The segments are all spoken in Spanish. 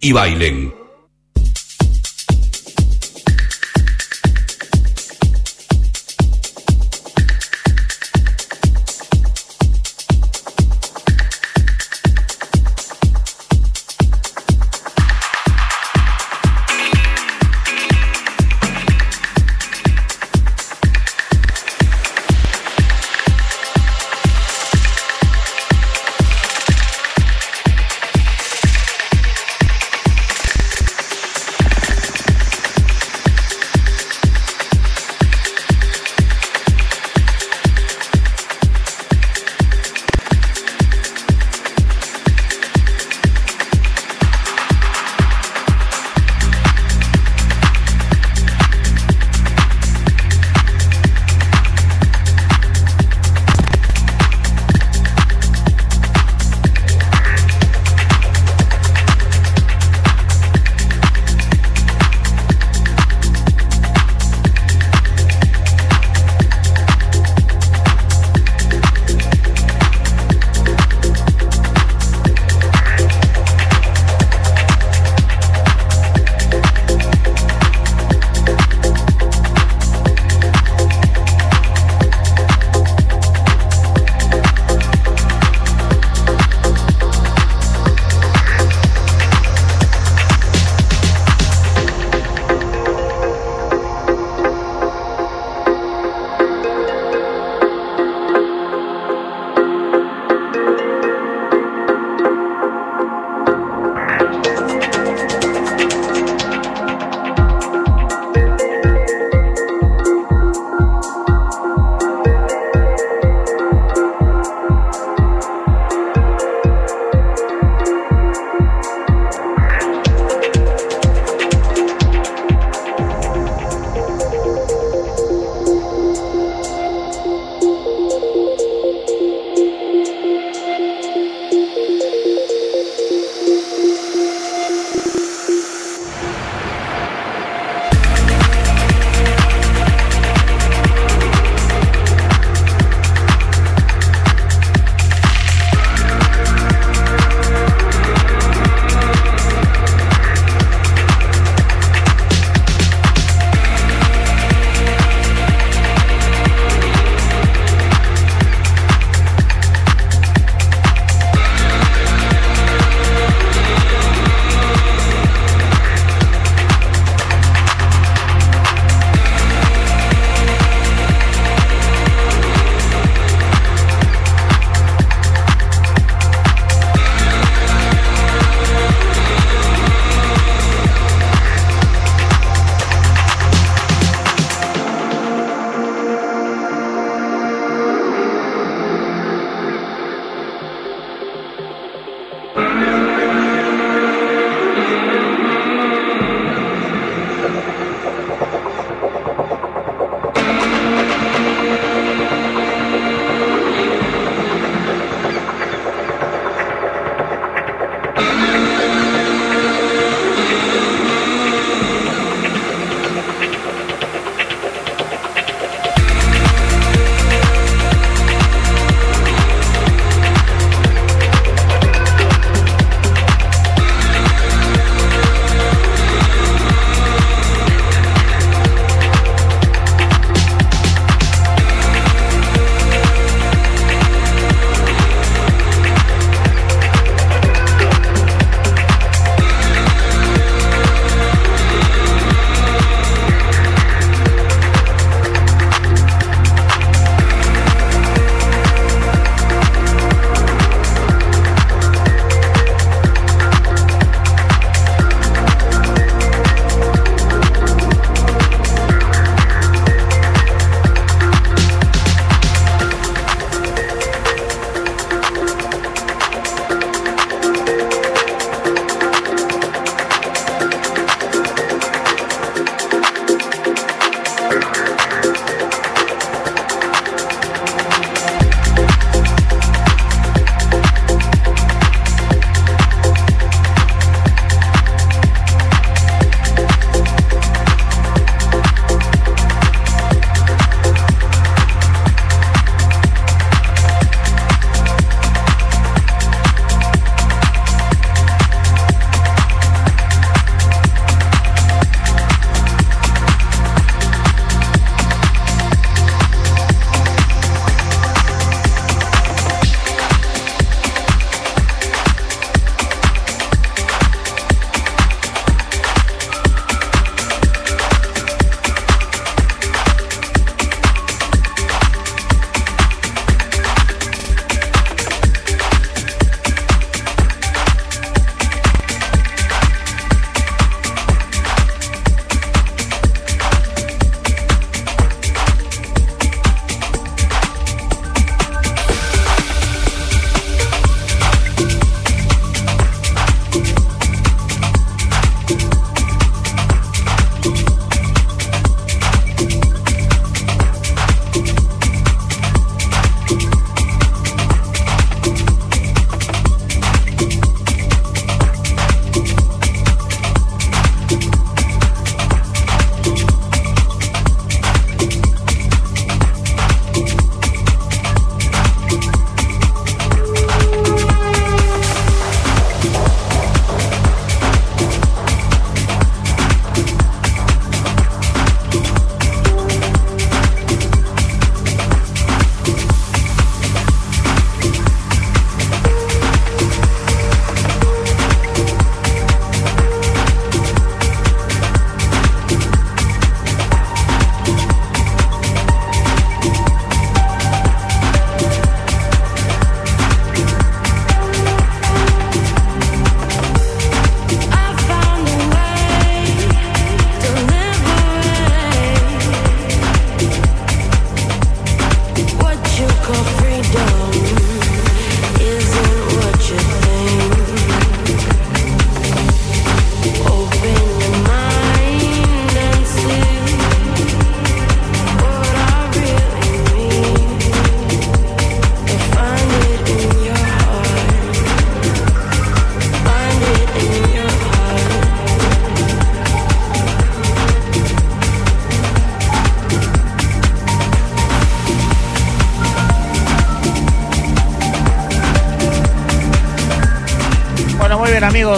y bailen.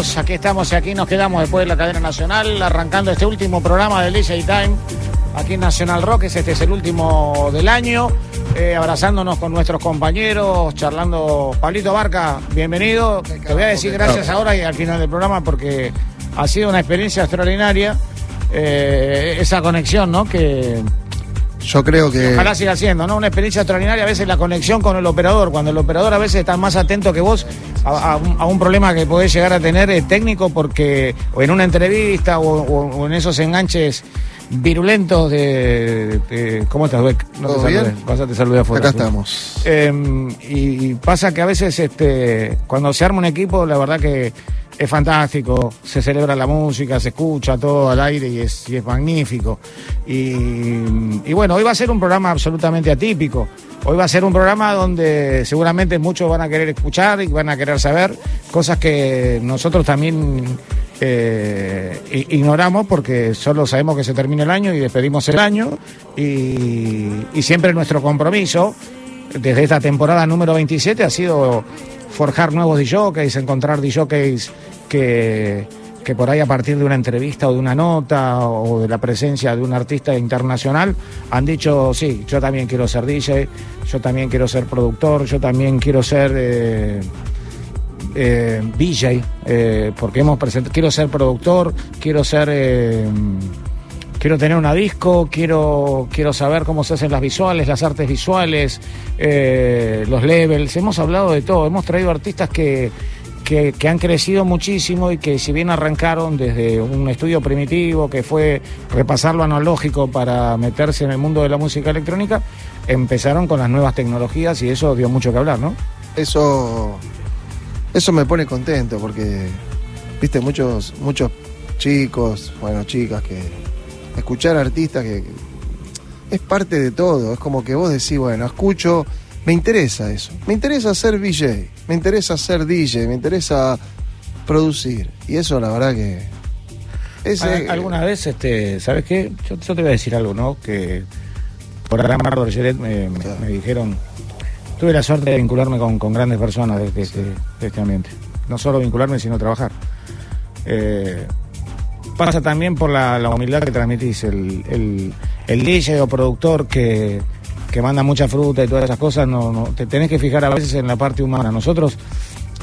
Amigos, aquí estamos y aquí nos quedamos después de la cadena nacional, arrancando este último programa del DJ Time, aquí en Nacional Rock, este es el último del año, eh, abrazándonos con nuestros compañeros, charlando. Pablito Barca, bienvenido. Te voy a decir gracias ahora y al final del programa porque ha sido una experiencia extraordinaria, eh, esa conexión, ¿no? Que yo creo que. Ojalá siga siendo, ¿no? Una experiencia extraordinaria, a veces la conexión con el operador, cuando el operador a veces está más atento que vos a, un, problema que podés llegar a tener eh, técnico, porque o en una entrevista o, en esos enganches virulentos de, ¿cómo estás, Beck? No ¿Todo te bien? Pásate, saludé afuera. Acá estamos. Em, y, pasa que a veces este, cuando se arma un equipo, la verdad que es fantástico, se celebra la música, se escucha todo al aire y es, es magnífico. Y, bueno, hoy va a ser un programa absolutamente atípico. Hoy va a ser un programa donde seguramente muchos van a querer escuchar y van a querer saber cosas que nosotros también eh, ignoramos porque solo sabemos que se termina el año y despedimos el año y, y siempre nuestro compromiso desde esta temporada número 27 ha sido forjar nuevos DJs, encontrar DJs que, por ahí a partir de una entrevista o de una nota o de la presencia de un artista internacional han dicho, sí, yo también quiero ser DJ, yo también quiero ser productor, yo también quiero ser eh, eh, DJ, eh, porque hemos presentado, quiero ser productor, quiero ser... Quiero tener una disco, quiero, quiero saber cómo se hacen las visuales, las artes visuales, los levels. Hemos hablado de todo. Hemos traído artistas que, que, han crecido muchísimo y que si bien arrancaron desde un estudio primitivo que fue repasar lo analógico para meterse en el mundo de la música electrónica, empezaron con las nuevas tecnologías y eso dio mucho que hablar, ¿no? Eso, eso me pone contento porque, viste, muchos, muchos chicos, bueno, chicas que escuchar artistas que es parte de todo, es como que vos decís, bueno, escucho me interesa eso. Me interesa ser VJ, me interesa ser DJ, me interesa producir. Y eso la verdad que... Ese... Alguna vez, este, ¿sabes qué? Yo, te voy a decir algo, ¿no? Que por gran de me, me, dijeron... Tuve la suerte de vincularme con, grandes personas de, este ambiente. No solo vincularme, sino trabajar. Eh, pasa también por la, humildad que transmitís. El, el, el DJ o productor que que manda mucha fruta y todas esas cosas, no, no, te tenés que fijar a veces en la parte humana. Nosotros,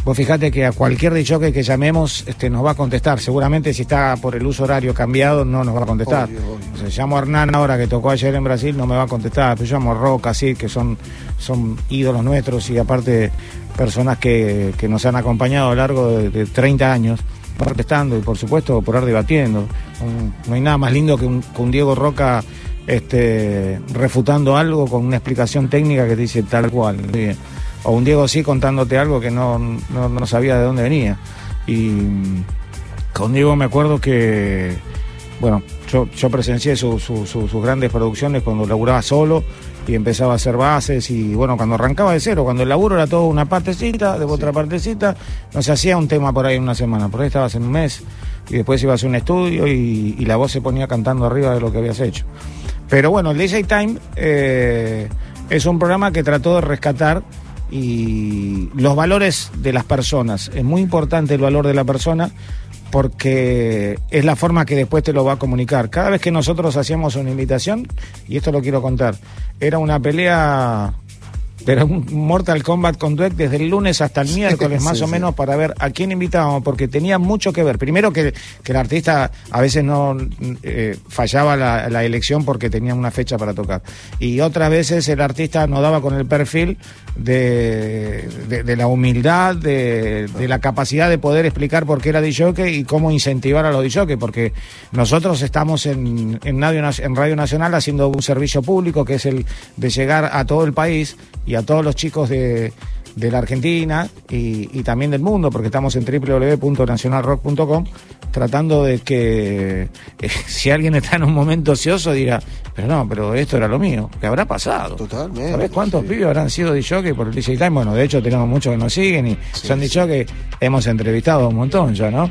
vos fijate que a cualquier dicho que llamemos este, nos va a contestar. Seguramente si está por el uso horario cambiado no nos va a contestar. se llamo a Hernán ahora que tocó ayer en Brasil, no me va a contestar. Pero llamo a Roca, sí, que son, son ídolos nuestros y aparte personas que, que nos han acompañado a lo largo de, 30 años contestando y por supuesto por ir debatiendo. no hay nada más lindo que un, que un Diego Roca este, refutando algo con una explicación técnica que te dice tal cual. O un Diego sí contándote algo que no, no, sabía de dónde venía. Y con Diego me acuerdo que, bueno, yo, yo presencié sus grandes producciones cuando laburaba solo y empezaba a hacer bases y bueno, cuando arrancaba de cero, cuando el laburo era todo una partecita, de otra partecita, no se hacía un tema por ahí en una semana, por ahí estabas en un mes y después ibas a un estudio y, la voz se ponía cantando arriba de lo que habías hecho. Pero bueno, el DJ Time eh, es un programa que trató de rescatar y los valores de las personas. Es muy importante el valor de la persona porque es la forma que después te lo va a comunicar. Cada vez que nosotros hacíamos una invitación, y esto lo quiero contar, era una pelea pero un Mortal Kombat con Dweck desde el lunes hasta el miércoles más o menos para ver a quién invitábamos, porque tenía mucho que ver. Primero que, el artista a veces no eh, fallaba la, elección porque tenía una fecha para tocar. Y otras veces el artista no daba con el perfil de, de, la humildad, de, la capacidad de poder explicar por qué era DJ y cómo incentivar a los DJ, porque nosotros estamos en, en, Radio, en Radio Nacional haciendo un servicio público que es el de llegar a todo el país y a todos los chicos de, la Argentina y, también del mundo, porque estamos en www.nacionalrock.com, tratando de que eh, si alguien está en un momento ocioso diga, pero no, pero esto era lo mío, que habrá pasado. Totalmente. ¿Sabés cuántos pibes habrán sido de por el DJ Time? Bueno, de hecho tenemos muchos que nos siguen y se han dicho que hemos entrevistado un montón ya, ¿no?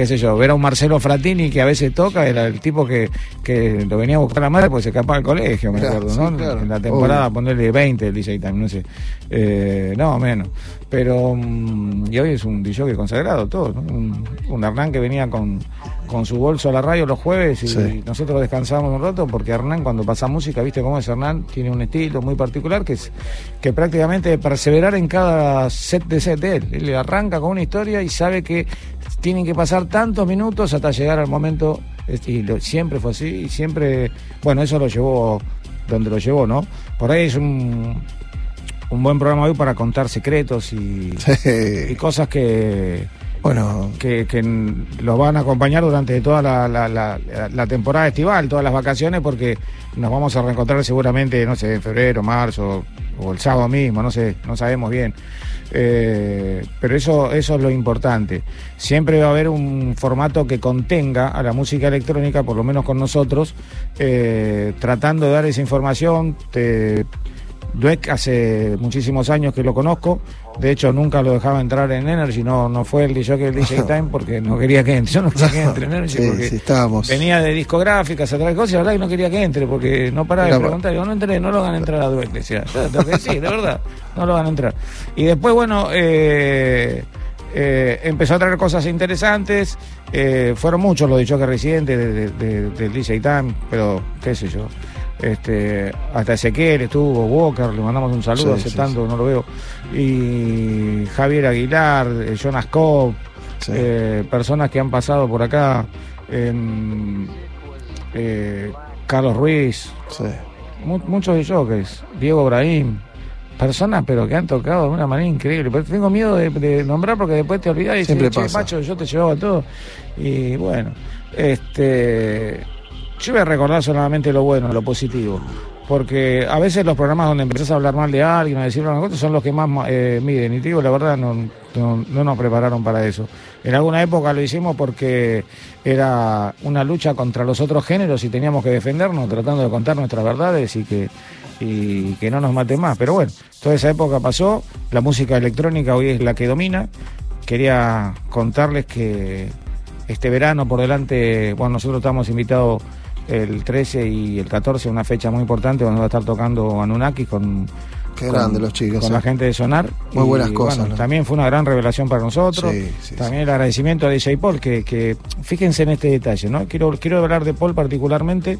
Qué sé yo, ver a un Marcelo Fratini que a veces toca, era el tipo que, que lo venía a buscar la madre porque se escapaba del colegio, me acuerdo, ¿no? En la temporada ponerle 20 el DJ Time, no sé. Eh, no, menos. Pero, mm, y hoy es un DJ consagrado, todo, un, un Hernán que venía con, con su bolso a la radio los jueves y nosotros descansamos un rato porque Hernán cuando pasa música, viste cómo es Hernán, tiene un estilo muy particular que es que prácticamente perseverar en cada set de set de él. Él arranca con una historia y sabe que tienen que pasar tantos minutos hasta llegar al momento y siempre fue así y siempre, bueno, eso lo llevó donde lo llevó, ¿no? Por ahí es un un buen programa hoy para contar secretos y, y cosas que bueno que, que los van a acompañar durante toda la, la, temporada estival, todas las vacaciones, porque nos vamos a reencontrar seguramente, no sé, en febrero, marzo o el sábado mismo, no sé, no sabemos bien. Eh, pero eso, eso es lo importante. Siempre va a haber un formato que contenga a la música electrónica, por lo menos con nosotros, eh, tratando de dar esa información. Te, Dweck hace muchísimos años que lo conozco, de hecho nunca lo dejaba entrar en Energy, no, no fue el DJ que el DJ Time porque no quería que entre, yo no quería que entre en Energy porque venía de discográficas, otra cosa, y la verdad que no quería que entre porque no paraba de preguntar, yo no entré, no lo van a entrar a Dweck, decía, sí, de verdad, no lo van a entrar. Y después, bueno, eh, eh, empezó a traer cosas interesantes, eh, fueron muchos los que residentes del DJ Time, pero qué sé yo este, hasta Ezequiel estuvo, Walker, le mandamos un saludo, hace tanto no lo veo. Y Javier Aguilar, eh, Jonas Cobb, eh, personas que han pasado por acá, eh, Carlos Ruiz, muchos de jockeys, Diego Brahim, personas pero que han tocado de una manera increíble. Pero tengo miedo de, nombrar porque después te olvidas y dices, che, macho, yo te llevaba todo. Y bueno, este yo voy a recordar solamente lo bueno, lo positivo. Porque a veces los programas donde empezás a hablar mal de alguien, a decir una cosa, son los que más eh, miden. Y digo, la verdad, no, no, nos prepararon para eso. En alguna época lo hicimos porque era una lucha contra los otros géneros y teníamos que defendernos, tratando de contar nuestras verdades y que, y que no nos mate más. Pero bueno, toda esa época pasó, la música electrónica hoy es la que domina. Quería contarles que este verano por delante, bueno, nosotros estamos invitados el 13 y el 14, una fecha muy importante donde va a estar tocando Anunnaki con, Qué grande los chicos. Con la gente de Sonar. Muy buenas cosas. También fue una gran revelación para nosotros. también el agradecimiento a DJ Paul, que, que, fíjense en este detalle, ¿no? Quiero, quiero hablar de Paul particularmente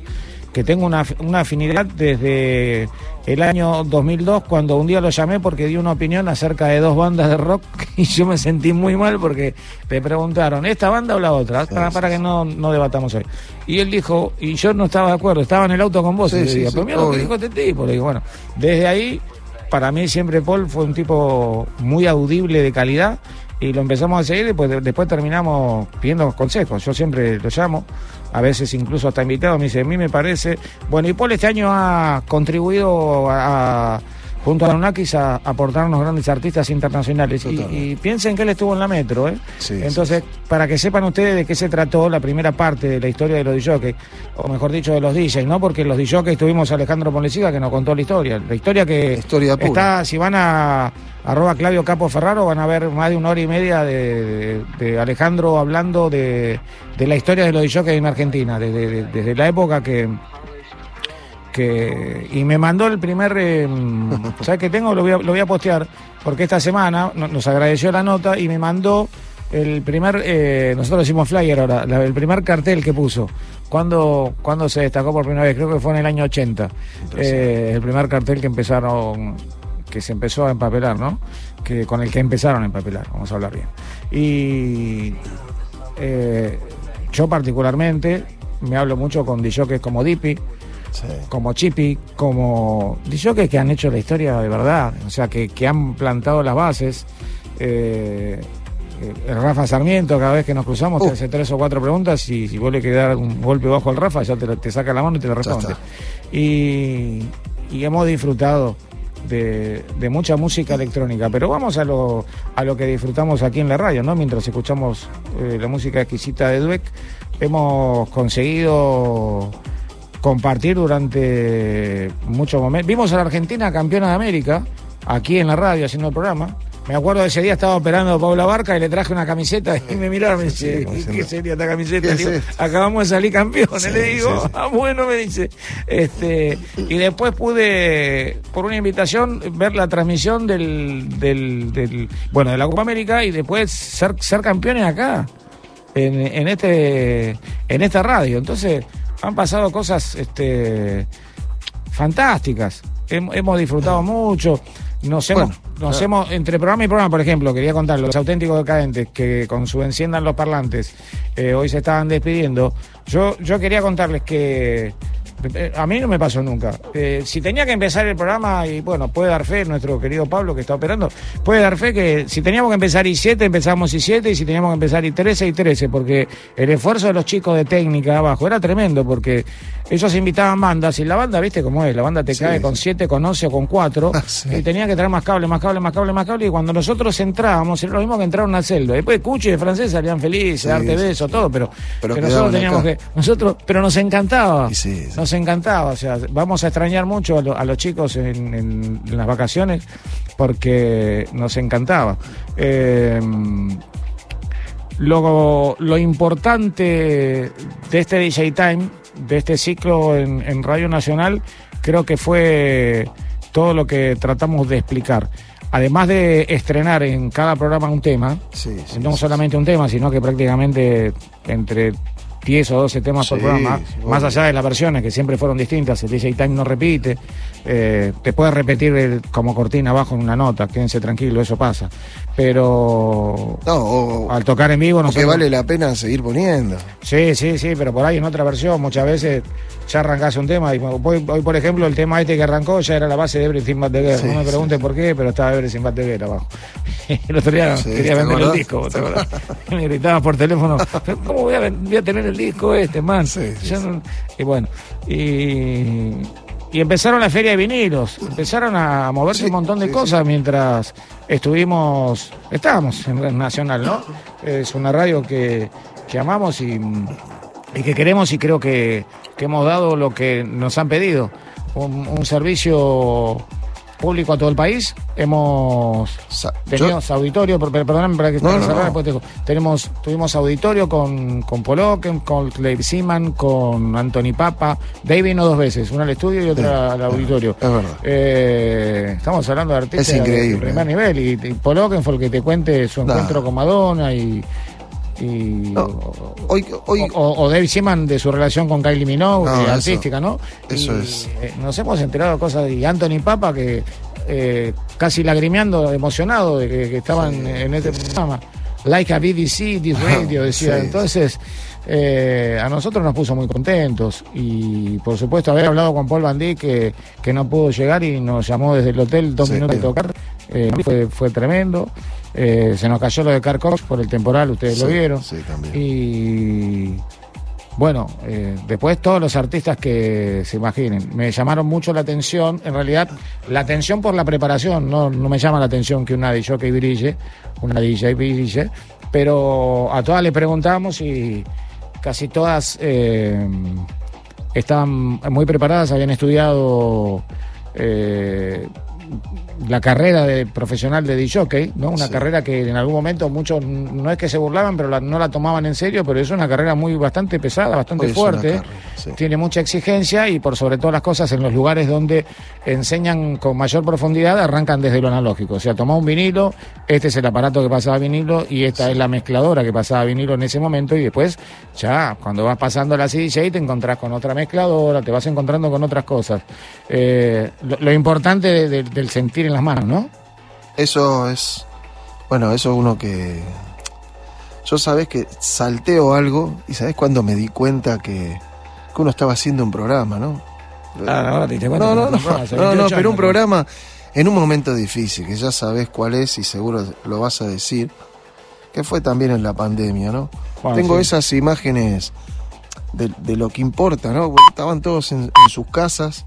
que tengo una, una, afinidad desde el año 2002, cuando un día lo llamé porque dio una opinión acerca de dos bandas de rock y yo me sentí muy mal porque le preguntaron, ¿esta banda o la otra? para, para, que no, no debatamos hoy. Y él dijo, y yo no estaba de acuerdo, estaba en el auto con vos. y le digo, pero mira lo que dijo este tipo. Le digo, bueno, desde ahí, para mí siempre Paul fue un tipo muy audible de calidad y lo empezamos a seguir y pues después terminamos pidiendo consejos. Yo siempre lo llamo a veces incluso hasta invitado, me dice, a mí me parece, bueno, y Paul este año ha contribuido a, junto a Anunnakis a, aportarnos grandes artistas internacionales. Y, piensen que él estuvo en la metro, ¿eh? Entonces, para que sepan ustedes de qué se trató la primera parte de la historia de los DJs, o mejor dicho, de los DJs, ¿no? Porque los DJs tuvimos a Alejandro Ponleciga que nos contó la historia. La historia que historia está, si van a arroba Claudio Capo Ferraro van a ver más de una hora y media de, Alejandro hablando de, la historia de los DJs en Argentina, desde, desde la época que que y me mandó el primer eh, ¿sabes qué tengo? Lo voy, a, lo voy a postear porque esta semana nos agradeció la nota y me mandó el primer eh, nosotros decimos flyer ahora el primer cartel que puso cuando cuando se destacó por primera vez creo que fue en el año 80 eh, el primer cartel que empezaron que se empezó a empapelar no que con el que empezaron a empapelar vamos a hablar bien. Y yo particularmente me hablo mucho con DJs como Dipi como Chippy, como que que han hecho la historia de verdad, o sea, que, han plantado las bases. Eh, el Rafa Sarmiento, cada vez que nos cruzamos, te hace tres o cuatro preguntas y si vos le querés dar un golpe bajo al Rafa, ya te, saca la mano y te lo responde. Y, hemos disfrutado de, mucha música electrónica, pero vamos a lo, a lo que disfrutamos aquí en la radio, ¿no? Mientras escuchamos eh, la música exquisita de Dweck, hemos conseguido compartir durante muchos momentos. Vimos a la Argentina campeona de América, aquí en la radio haciendo el programa. Me acuerdo de ese día estaba operando a Paula Barca y le traje una camiseta y me miraron y me dice, ¿qué sería esta camiseta? acabamos de salir campeones. le digo, ah, bueno, me dice. Este, y después pude, por una invitación, ver la transmisión del, del, bueno, de la Copa América y después ser, ser campeones acá, en, en, este, en esta radio. Entonces, han pasado cosas este, fantásticas. hemos disfrutado mucho. Nos hemos, nos hemos, entre programa y programa, por ejemplo, quería contar los auténticos decadentes que con su enciendan los parlantes eh, hoy se estaban despidiendo. Yo, yo quería contarles que a mí no me pasó nunca. Eh, si tenía que empezar el programa, y bueno, puede dar fe, nuestro querido Pablo que está operando, puede dar fe que si teníamos que empezar y 7, empezamos y 7, y si teníamos que empezar y 13, y 13, porque el esfuerzo de los chicos de técnica abajo era tremendo, porque ellos invitaban bandas, y la banda, viste cómo es, la banda te cae con 7, con 11 o con 4, ah, y tenía que traer más cable, más cable, más cable, más cable, y cuando nosotros entrábamos, era lo mismo que entrar a una celda. Después Cuchi de francés salían felices, darte besos, todo, pero, pero, nosotros teníamos que, nosotros, pero nos encantaba encantaba. O sea, vamos a extrañar mucho a, los chicos en, las vacaciones porque nos encantaba. Eh, lo, lo, importante de este DJ Time, de este ciclo en, Radio Nacional, creo que fue todo lo que tratamos de explicar además de estrenar en cada programa un tema, no solamente un tema, sino que prácticamente entre 10 o 12 temas por programa, más allá de las versiones que siempre fueron distintas, el DJ Time no repite, eh, te puede repetir como cortina abajo en una nota, quédense tranquilos, eso pasa. Pero al tocar en vivo no sé. vale la pena seguir poniendo. Sí, sí, sí, pero por ahí en otra versión muchas veces ya arrancase un tema. Y hoy, por ejemplo, el tema este que arrancó ya era la base de Everything But The Girl. no me pregunte por qué, pero estaba Everything But The Girl abajo. el otro día quería vender el disco, me gritaba por teléfono, ¿cómo voy a, tener el disco este, man? y bueno, y y empezaron la feria de vinilos, empezaron a moverse un montón de cosas mientras estuvimos, estábamos en Nacional, ¿no? Es una radio que, que amamos y, y, que queremos y creo que, que, hemos dado lo que nos han pedido, un, un servicio público a todo el país. Hemos tenido auditorio, perdóname para que no, tenemos, tuvimos auditorio con, con Poloken, con Clay Seaman, con Anthony Papa. David vino dos veces, una al estudio y otra al auditorio. Es verdad. Eh, estamos hablando de artistas de primer nivel y, y Poloken fue el que te cuente su encuentro con Madonna y hoy, hoy, o, David Seaman de su relación con Kylie Minogue, artística, ¿no? Eso es. Eh, nos hemos enterado de cosas y Anthony Papa que eh, casi lagrimeando, emocionado de que, estaban en este programa. Like a BBC, this radio, decía. Entonces, eh, a nosotros nos puso muy contentos y por supuesto haber hablado con Paul Van que, que no pudo llegar y nos llamó desde el hotel dos minutos de tocar, fue, fue tremendo. Eh, se nos cayó lo de Carcox por el temporal, ustedes lo vieron. Sí, también. Y bueno, eh, después todos los artistas que se imaginen. Me llamaron mucho la atención, en realidad, la atención por la preparación. No, no me llama la atención que una DJ brille, una DJ brille, pero a todas le preguntamos y casi todas eh, estaban muy preparadas, habían estudiado la carrera de profesional de DJ, ¿no? Una carrera que en algún momento muchos no es que se burlaban, pero no la tomaban en serio, pero es una carrera muy bastante pesada, bastante fuerte, tiene mucha exigencia y por sobre todas las cosas en los lugares donde enseñan con mayor profundidad arrancan desde lo analógico, o sea, toma un vinilo, este es el aparato que pasaba vinilo y esta es la mezcladora que pasaba vinilo en ese momento y después ya cuando vas pasando la CDJ te encontrás con otra mezcladora, te vas encontrando con otras cosas. Eh, lo, importante del sentir las manos, ¿no? Eso es, bueno, eso es uno que... Yo sabes que salteo algo y sabes cuando me di cuenta que, que uno estaba haciendo un programa, ¿no? Ah, no, no, no, no, no, pero un programa en un momento difícil, que ya sabes cuál es y seguro lo vas a decir, que fue también en la pandemia, ¿no? Tengo esas imágenes de, lo que importa, ¿no? estaban todos en, sus casas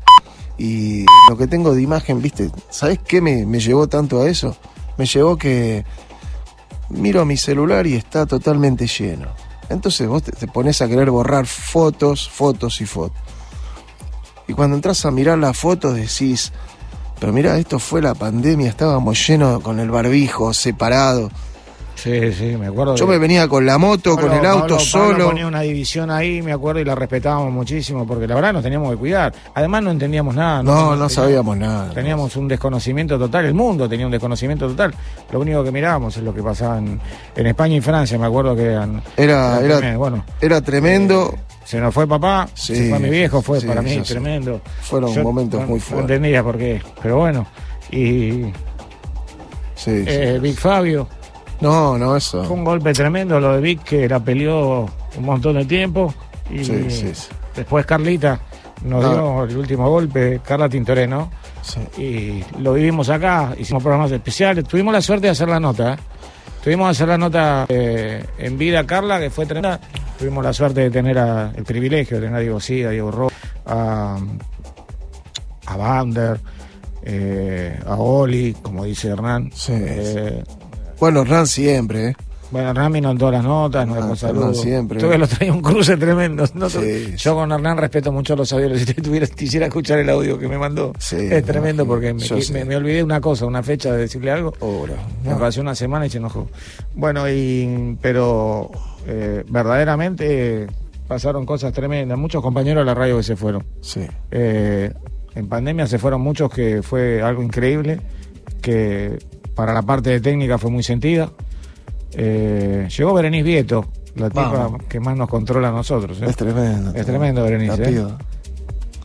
y lo que tengo de imagen, viste, ¿sabes qué me, llevó tanto a eso? Me llevó que miro mi celular y está totalmente lleno. Entonces vos te, pones a querer borrar fotos, fotos y fotos. Y cuando entras a mirar las fotos decís, Pero mira, esto fue la pandemia, estábamos llenos con el barbijo, separado. Sí, sí, me acuerdo. Yo me venía con la moto, con el auto solo. ponía una división ahí, me acuerdo, y la respetábamos muchísimo, porque la verdad nos teníamos que cuidar. Además no entendíamos nada. No, no, sabíamos nada. Teníamos un desconocimiento total, el mundo tenía un desconocimiento total. Lo único que mirábamos es lo que pasaba en, España y Francia, me acuerdo que eran... Era, era, tremendo. Bueno, era tremendo. Eh, se nos fue papá, se fue mi viejo, fue para mí tremendo. Fueron momentos muy fuertes. No entendía por qué, pero bueno. Y... Sí, eh, Big Fabio no, no, eso. Fue un golpe tremendo lo de Vic, que la peleó un montón de tiempo. Y después Carlita nos dio el último golpe, Carla Tintoreno. Y lo vivimos acá, hicimos programas especiales. Tuvimos la suerte de hacer la nota. ¿eh? Tuvimos que hacer la nota eh, en vida Carla, que fue tremenda. Tuvimos la suerte de tener el privilegio de tener a Diego Sida, a Diego Ro, a, a Bander, eh, a Oli, como dice Hernán. Sí, bueno, Hernán siempre, ¿eh? Bueno, Hernán vino en todas las notas, nos dejó saludos. siempre. Tú que lo traía un cruce tremendo. yo con Hernán respeto mucho los audios. Si tuviera, quisiera escuchar el audio que me mandó, es tremendo porque me, olvidé una cosa, una fecha de decirle algo. me pasó una semana y se enojó. Bueno, y pero eh, verdaderamente pasaron cosas tremendas. Muchos compañeros de la radio que se fueron. Sí. Eh, en pandemia se fueron muchos que fue algo increíble, que para la parte de técnica fue muy sentida. Eh, llegó Berenice Vieto, la tipa que más nos controla a nosotros. ¿eh? Es tremendo. Es tremendo Berenice. ¿eh?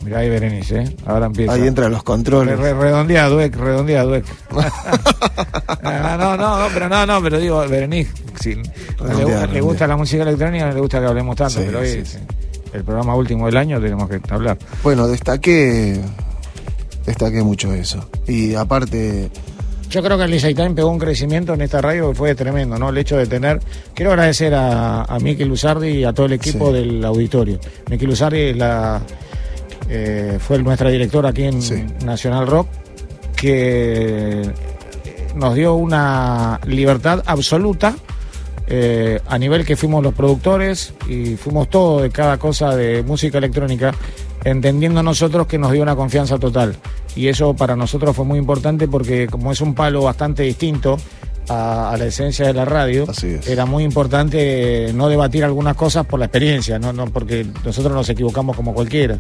Mirá ahí Berenice, ¿eh? ahora empieza. Ahí entra los controles. Re, redondea Dueck, redondea Dueck. Ah, no, no, no, pero no, no, pero digo, Berenice, si le, gusta la música electrónica, no le gusta que hablemos tanto, pero hoy el programa último del año tenemos que hablar. Bueno, destaqué, destaqué mucho eso. Y aparte yo creo que el Lisa Time pegó un crecimiento en esta radio que fue tremendo, ¿no? El hecho de tener. Quiero agradecer a, a Miki Luzardi y a todo el equipo del auditorio. Miki Luzardi la, eh, fue nuestra directora aquí en Nacional Rock, que nos dio una libertad absoluta. Eh, a nivel que fuimos los productores y fuimos todos de cada cosa de música electrónica, entendiendo nosotros que nos dio una confianza total. Y eso para nosotros fue muy importante porque como es un palo bastante distinto a, la esencia de la radio, era muy importante no debatir algunas cosas por la experiencia, no, no porque nosotros nos equivocamos como cualquiera,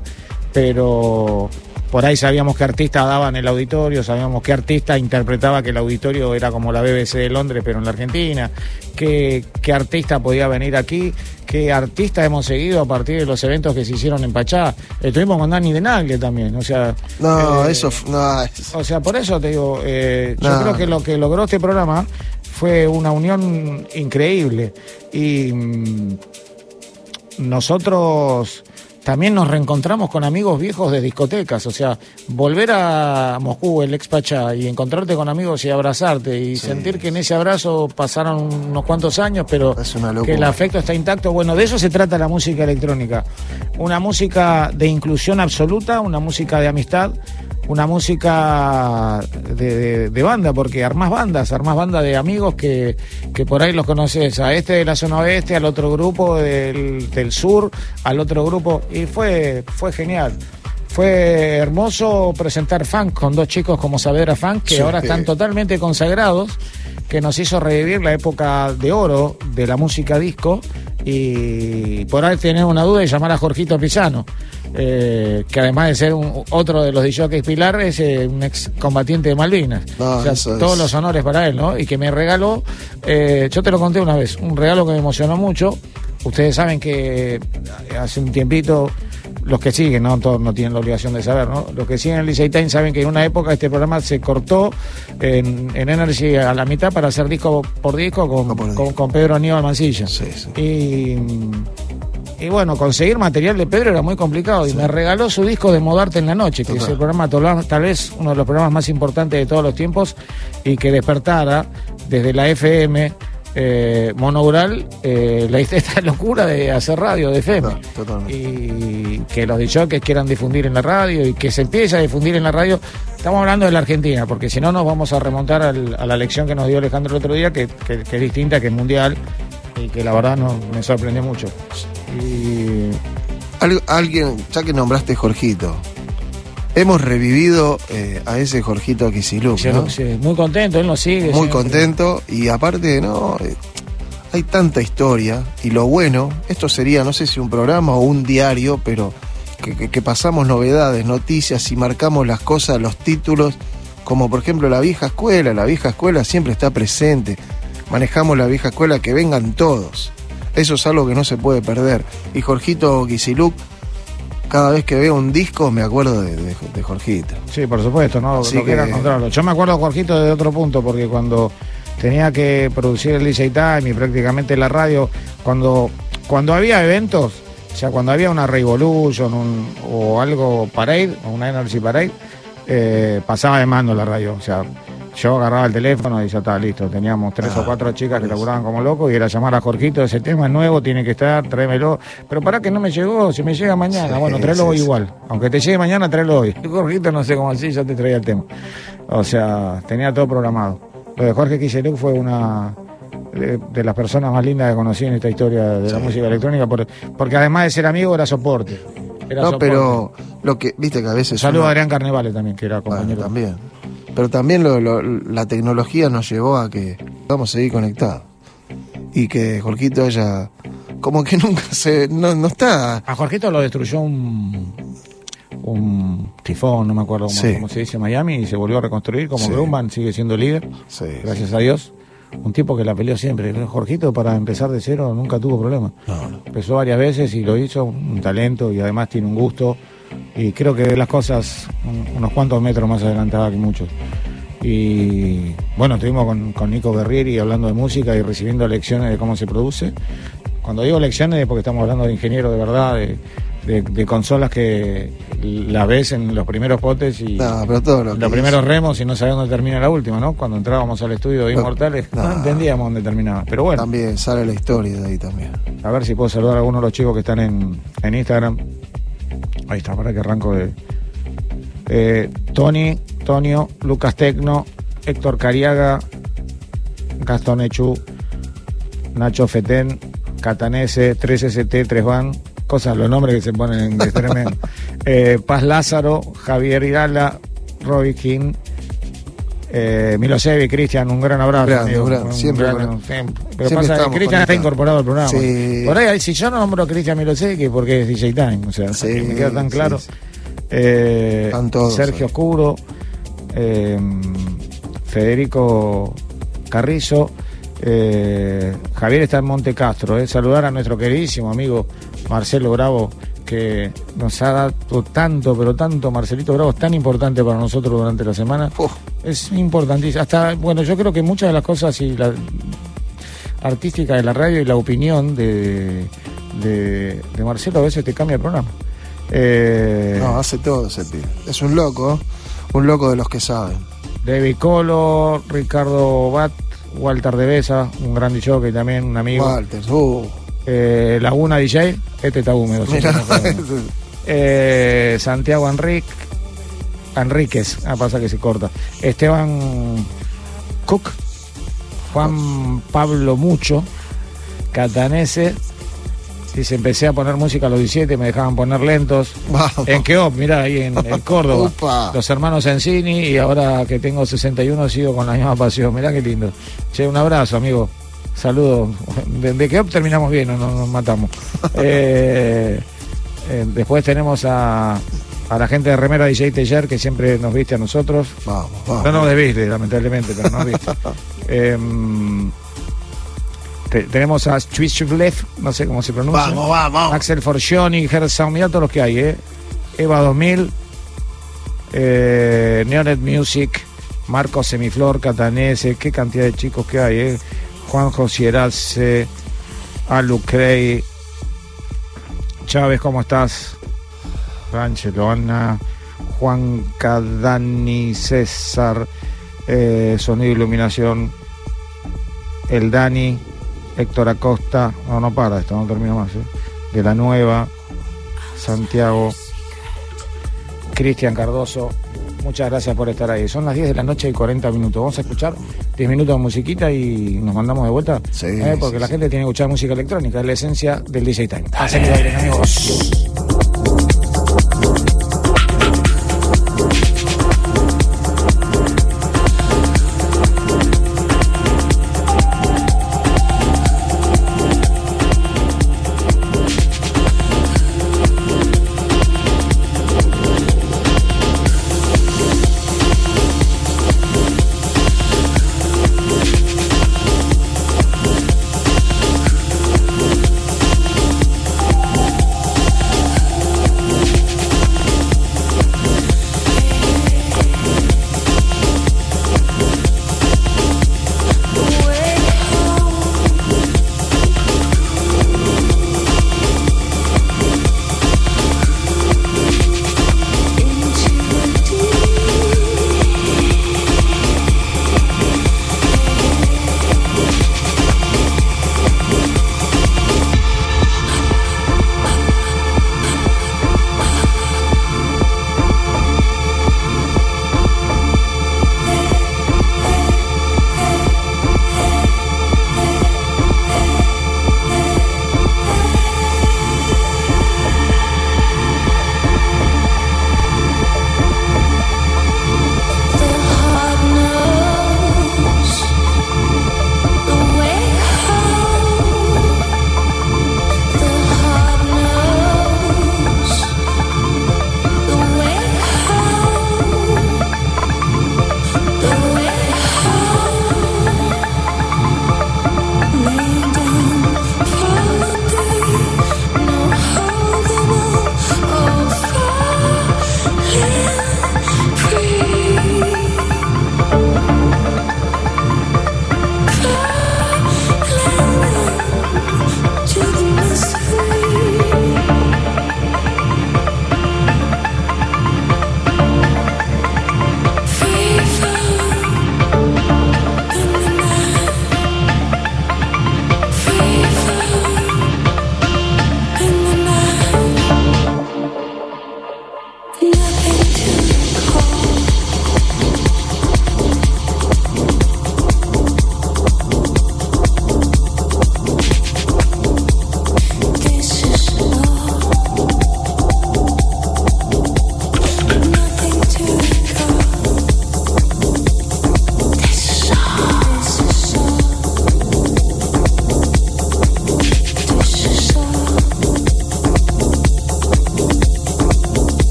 pero por ahí sabíamos qué artista daba en el auditorio, sabíamos qué artista interpretaba que el auditorio era como la BBC de Londres, pero en la Argentina, qué, qué artista podía venir aquí, qué artista hemos seguido a partir de los eventos que se hicieron en Pachá. Estuvimos con Dani de Nagle también, o sea... No, eh, eso... No, O sea, por eso te digo, eh, yo creo que lo que logró este programa fue una unión increíble. Y mm, nosotros también nos reencontramos con amigos viejos de discotecas, o sea, volver a Moscú, el ex Pachá, y encontrarte con amigos y abrazarte y sentir que en ese abrazo pasaron unos cuantos años, pero que el afecto está intacto. Bueno, de eso se trata la música electrónica. Una música de inclusión absoluta, una música de amistad, una música de, banda, porque armás bandas, armás bandas de amigos que, por ahí los conoces, a este de la zona oeste, al otro grupo del, sur, al otro grupo, y fue, fue genial. Fue hermoso presentar funk con dos chicos como Saavedra Funk, que ahora están totalmente consagrados, que nos hizo revivir la época de oro de la música disco, y por ahí tener una duda y llamar a Jorgito Pisano eh, que además de ser otro de los DJs Pilar, es eh, un ex combatiente de Malvinas. todos los honores para él, ¿no? Y que me regaló, eh, yo te lo conté una vez, un regalo que me emocionó mucho. Ustedes saben que hace un tiempito, los que siguen, no todos no tienen la obligación de saber, ¿no? Los que siguen el Licey Time saben que en una época este programa se cortó en, Energy a la mitad para hacer disco por disco con, con, Pedro Aníbal Mancilla. Y y bueno, conseguir material de Pedro era muy complicado y me regaló su disco de Modarte en la Noche, que es el programa tal vez uno de los programas más importantes de todos los tiempos y que despertara desde la FM eh, monoural eh, la, esta locura de hacer radio de FM. y que los que quieran difundir en la radio y que se empiece a difundir en la radio. Estamos hablando de la Argentina, porque si no nos vamos a remontar a la lección que nos dio Alejandro el otro día, que, que es distinta, que es mundial y que la verdad no, me sorprendió mucho. Y... alguien, ya que nombraste Jorgito, hemos revivido eh, a ese Jorgito. Sí, muy contento, él nos sigue. Muy contento y aparte, ¿no? Eh, hay tanta historia y lo bueno, esto sería, no sé si un programa o un diario, pero que, pasamos novedades, noticias y marcamos las cosas, los títulos, como por ejemplo la vieja escuela, la vieja escuela siempre está presente, manejamos la vieja escuela, que vengan todos. Eso es algo que no se puede perder. Y Jorgito Kisiluc cada vez que veo un disco me acuerdo de, Jorgito. Sí, por supuesto, no, Yo me acuerdo de Jorgito de otro punto, porque cuando tenía que producir el DJ Time y prácticamente la radio, cuando, cuando había eventos, o sea, cuando había una Revolution o algo Parade, o una Energy Parade, eh, pasaba de mando la radio, o sea, yo agarraba el teléfono y ya estaba listo. Teníamos tres o ah, cuatro chicas que laburaban como locos y era llamar a Jorgito, ese tema es nuevo, tiene que estar, tráemelo. Pero para que no me llegó, si me llega mañana, bueno, tráelo hoy igual. Aunque te llegue mañana, tráelo hoy. Jorgito no sé cómo así, ya te traía el tema. O sea, tenía todo programado. Lo de Jorge Quiseluc fue una de, las personas más lindas que conocí en esta historia de la música electrónica, porque además de ser amigo era soporte. no, pero lo que, viste que a veces... Saludo a Adrián Carnevale también, que era compañero. también pero también la tecnología nos llevó a que vamos a seguir conectados. Y que Jorgito haya. Como que nunca se. No, está. A Jorgito lo destruyó un. Un tifón, no me acuerdo cómo, se dice en Miami, y se volvió a reconstruir. Como sí. sigue siendo líder. gracias a Dios un tipo que la peleó siempre. Jorgito, para empezar de cero, nunca tuvo problema. Empezó varias veces y lo hizo, un talento y además tiene un gusto y creo que las cosas unos cuantos metros más adelantadas que muchos. Y bueno, estuvimos con, Nico Guerrieri hablando de música y recibiendo lecciones de cómo se produce. Cuando digo lecciones es porque estamos hablando de ingeniero de verdad, de, consolas que la ves en los primeros potes y los primeros remos y no sabes dónde termina la última, ¿no? Cuando entrábamos al estudio de Inmortales no, entendíamos dónde terminaba. Pero bueno. También sale la historia de ahí también. A ver si puedo saludar a algunos de los chicos que están en, en Instagram. Ahí está, para que arranco de. Eh, Tony, Tonio, Lucas Tecno, Héctor Cariaga, Gastón Echu, Nacho Fetén, Catanese, 3ST, 3 Van, cosas, los nombres que se ponen en tremendo. eh, Paz Lázaro, Javier Irala, Robbie King, eh, Milosevic, Cristian, un gran abrazo. siempre, Pero pasa que Cristian está incorporado al programa. Por ahí, si yo no nombro a Cristian Milosevic, porque es DJ Time, o sea, me queda tan claro. Eh, Sergio Oscuro, eh, Federico Carrizo, eh, Javier está en Monte Castro. saludar a nuestro queridísimo amigo Marcelo Bravo que nos ha dado tanto, pero tanto, Marcelito Bravo, es tan importante para nosotros durante la semana. Es importantísimo. Hasta, bueno, yo creo que muchas de las cosas y la artística de la radio y la opinión de, de, Marcelo a veces te cambia el programa. Eh, no, hace todo ese pibe. Es un loco, un loco de los que saben. David Colo, Ricardo Bat, Walter de Besa, un gran que también, un amigo. Walter, uh. Eh, Laguna DJ, este está húmedo. eh, Santiago Enrique, Enríquez, ah, pasa que se corta. Esteban Cook, Juan Pablo Mucho, Catanese. Dice, empecé a poner música a los 17, me dejaban poner lentos. En Keop, mirá, ahí en, Córdoba. los hermanos Encini y ahora que tengo 61 sigo con la misma pasión. Mirá qué lindo. Che, un abrazo, amigo. Saludos. ¿De, qué terminamos bien? No nos, matamos. Eh, eh, después tenemos a, a, la gente de Remera DJ Teller que siempre nos viste a nosotros. Vamos, vamos. No nos debiste, lamentablemente, pero nos viste. Em, tenemos a Left, no sé cómo se pronuncia. Vamos, vamos. Axel Forcioni, Gerson, mira todos los que hay, ¿eh? Eva 2000, eh, Neonet Music, Marco Semiflor, Catanese, qué cantidad de chicos que hay, ¿eh? Juan Josieralce, Alu Crey, Chávez, ¿cómo estás? Ranchelo, Ana, Juan Cadani, César, eh, Sonido Iluminación, el Dani, Héctor Acosta, no, no para esto, no termino más, ¿eh? de la Nueva, Santiago, Cristian Cardoso, Muchas gracias por estar ahí. Son las 10 de la noche y 40 minutos. Vamos a escuchar 10 minutos de musiquita y nos mandamos de vuelta. Sí, eh, porque la gente tiene que escuchar música electrónica, es la esencia del DJ Time. Dale. amigos.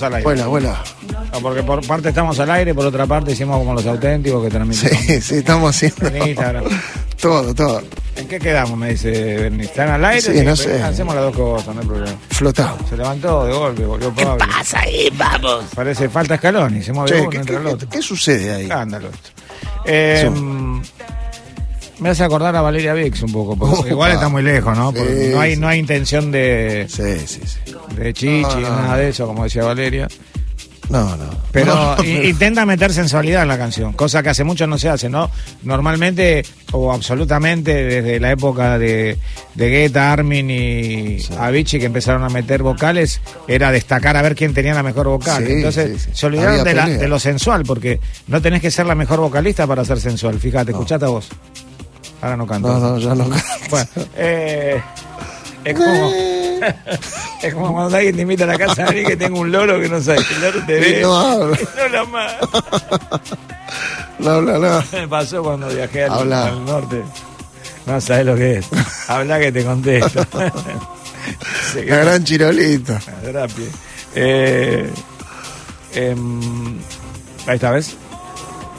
Al aire. Buena, buena. porque por parte estamos al aire, por otra parte hicimos como los auténticos que transmitimos. Sí, sí, estamos haciendo. todo, todo. ¿En qué quedamos? Me dice Bernie. ¿Están al aire? Sí, no sé. Hacemos las dos cosas, no hay problema. Flotado. Se levantó de golpe, volvió Pablo. ¿Qué pasa ahí? Vamos. Parece falta escalón y se mueve uno, ¿qué, entra el otro. ¿Qué sucede ahí? Escándalo esto. Eh, me hace acordar a Valeria Vix un poco, porque igual está muy lejos, ¿no? no hay, no hay intención de. Sí, sí, sí de chichi, nada de eso, como decía Valeria. No, no. Pero intenta meter sensualidad en la canción, cosa que hace mucho no se hace, ¿no? Normalmente, o absolutamente, desde la época de, de Guetta, Armin y Avicii, que empezaron a meter vocales, era destacar a ver quién tenía la mejor vocal. Entonces, se olvidaron de, lo sensual, porque no tenés que ser la mejor vocalista para ser sensual. Fíjate, escuchate a vos. Ahora no canto. No, no, ya no canto. Bueno, eh, es como. es como cuando alguien te invita a la casa a mí que tengo un loro que no sabe. El loro te ve. no habla. No habla más. no habla nada. Me pasó cuando viajé al, norte. No sabes lo que es. Habla que te contesto. la gran chirolita. Eh, eh, ahí está, ¿ves?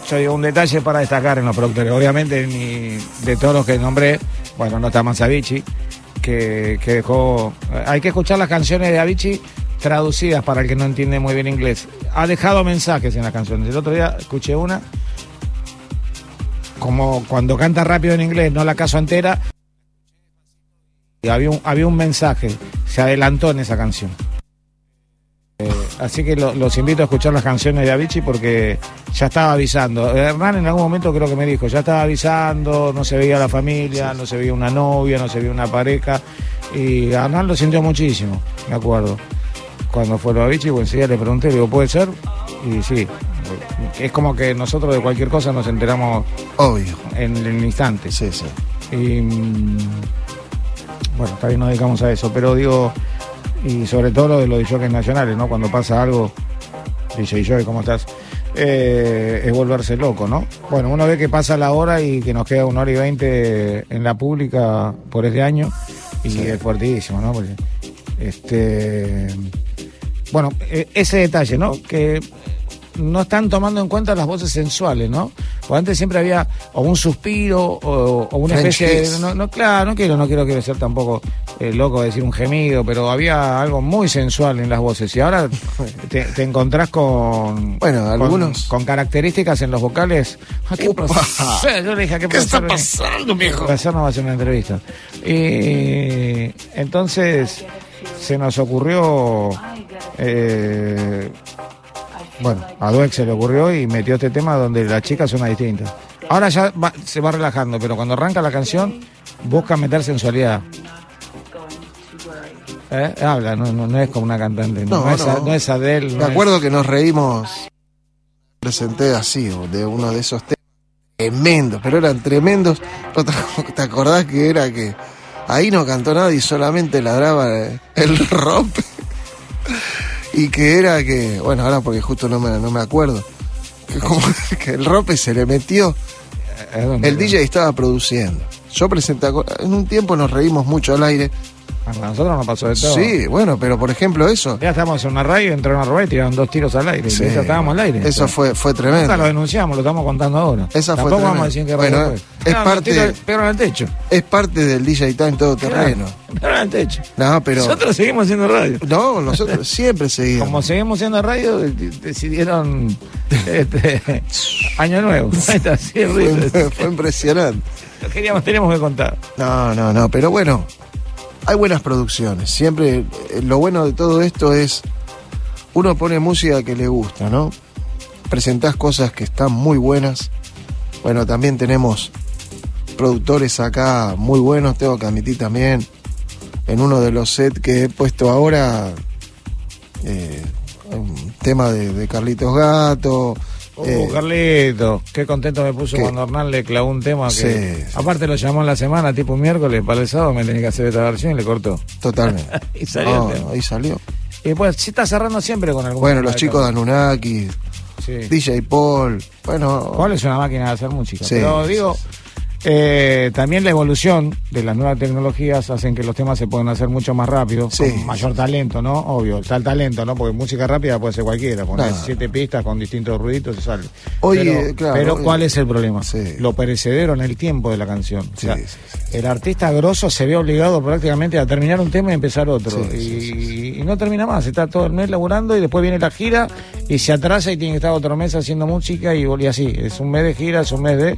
Yo digo un detalle para destacar en los productores. Obviamente, ni de todos los que nombré, bueno, no está Manzavici, que, dejó. Hay que escuchar las canciones de Avicii traducidas para el que no entiende muy bien inglés. Ha dejado mensajes en las canciones. El otro día escuché una, como cuando canta rápido en inglés, no la caso entera. Y había un, había un mensaje, se adelantó en esa canción. Así que los invito a escuchar las canciones de Avicii porque ya estaba avisando. Hernán en algún momento creo que me dijo, ya estaba avisando, no se veía la familia, no se veía una novia, no se veía una pareja. Y Hernán lo sintió muchísimo, me acuerdo. Cuando fue lo Avicii, pues enseguida le pregunté, digo, ¿puede ser? Y sí, es como que nosotros de cualquier cosa nos enteramos obvio en el instante. Sí, sí. Y mm, bueno, también nos dedicamos a eso, pero digo, y sobre todo lo de los DJs nacionales, ¿no? Cuando pasa algo, dice Joy, ¿cómo estás? Eh, es volverse loco, ¿no? Bueno, uno ve que pasa la hora y que nos queda una hora y veinte en la pública por este año y es fuertísimo, ¿no? este, bueno, e, ese detalle, ¿no? Que no están tomando en cuenta las voces sensuales, ¿no? Porque antes siempre había o un suspiro o, una especie de. No, claro, no quiero, no quiero, quiero ser tampoco eh, loco de decir un gemido, pero había algo muy sensual en las voces. Y ahora te, encontrás con. Bueno, algunos. Con, características en los vocales. Ah, ¿Qué, Yo le dije, ¿qué, ¿Qué está pasando, viejo? no va a hacer una entrevista. Y entonces se nos ocurrió. Eh, bueno, a Dweck se le ocurrió y metió este tema donde las chicas son distintas. Ahora ya se va relajando, pero cuando arranca la canción busca meter sensualidad. ¿Eh? Habla, no, es como una cantante, no, es, Adele. Me acuerdo que nos reímos, presenté así, de uno de esos temas tremendos, pero eran tremendos. ¿Te acordás que era que ahí no cantó nada y solamente ladraba el rompe? Y que era que, bueno, ahora porque justo no me, no me acuerdo, que, como, que el rope se le metió, el DJ estaba produciendo. Yo presenté, en un tiempo nos reímos mucho al aire a nosotros nos pasó de todo. Sí, bueno, pero por ejemplo eso. Ya estábamos en una radio, entró una rueda y tiraron dos tiros al aire. Sí. estábamos al aire. Eso fue, fue tremendo. lo denunciamos, lo estamos contando ahora. Esa fue vamos a decir que bueno, es parte. Pero en techo. Es parte del DJ Time todo terreno. Pero en el techo. No, pero. Nosotros seguimos haciendo radio. No, nosotros siempre seguimos. Como seguimos haciendo radio, decidieron. este, año nuevo. fue, fue impresionante. Lo queríamos, teníamos que contar. No, no, no, pero bueno, hay buenas producciones. Siempre eh, lo bueno de todo esto es uno pone música que le gusta, ¿no? Presentás cosas que están muy buenas. Bueno, también tenemos productores acá muy buenos, tengo que admitir también. En uno de los sets que he puesto ahora, eh, un tema de, de Carlitos Gato, Oh, eh, Carlito, qué contento me puso cuando Hernán le clavó un tema que. Aparte lo llamó en la semana, tipo miércoles, para el sábado me tenía que hacer esta versión y le cortó. Totalmente. y salió. ahí salió. Y pues sí está cerrando siempre con algún Bueno, los chicos de Anunnaki, DJ Paul. Bueno. Paul es una máquina de hacer música. Pero digo, eh, también la evolución de las nuevas tecnologías hacen que los temas se puedan hacer mucho más rápido, con mayor talento, ¿no? Obvio, está el talento, ¿no? Porque música rápida puede ser cualquiera, poner siete pistas con distintos ruiditos y sale. Oye, pero, pero ¿cuál es el problema? Lo perecedero en el tiempo de la canción. O sea, el artista grosso se ve obligado prácticamente a terminar un tema y empezar otro. Y, no termina más, está todo el mes laburando y después viene la gira y se atrasa y tiene que estar otro mes haciendo música y, y así. Es un mes de gira, es un mes de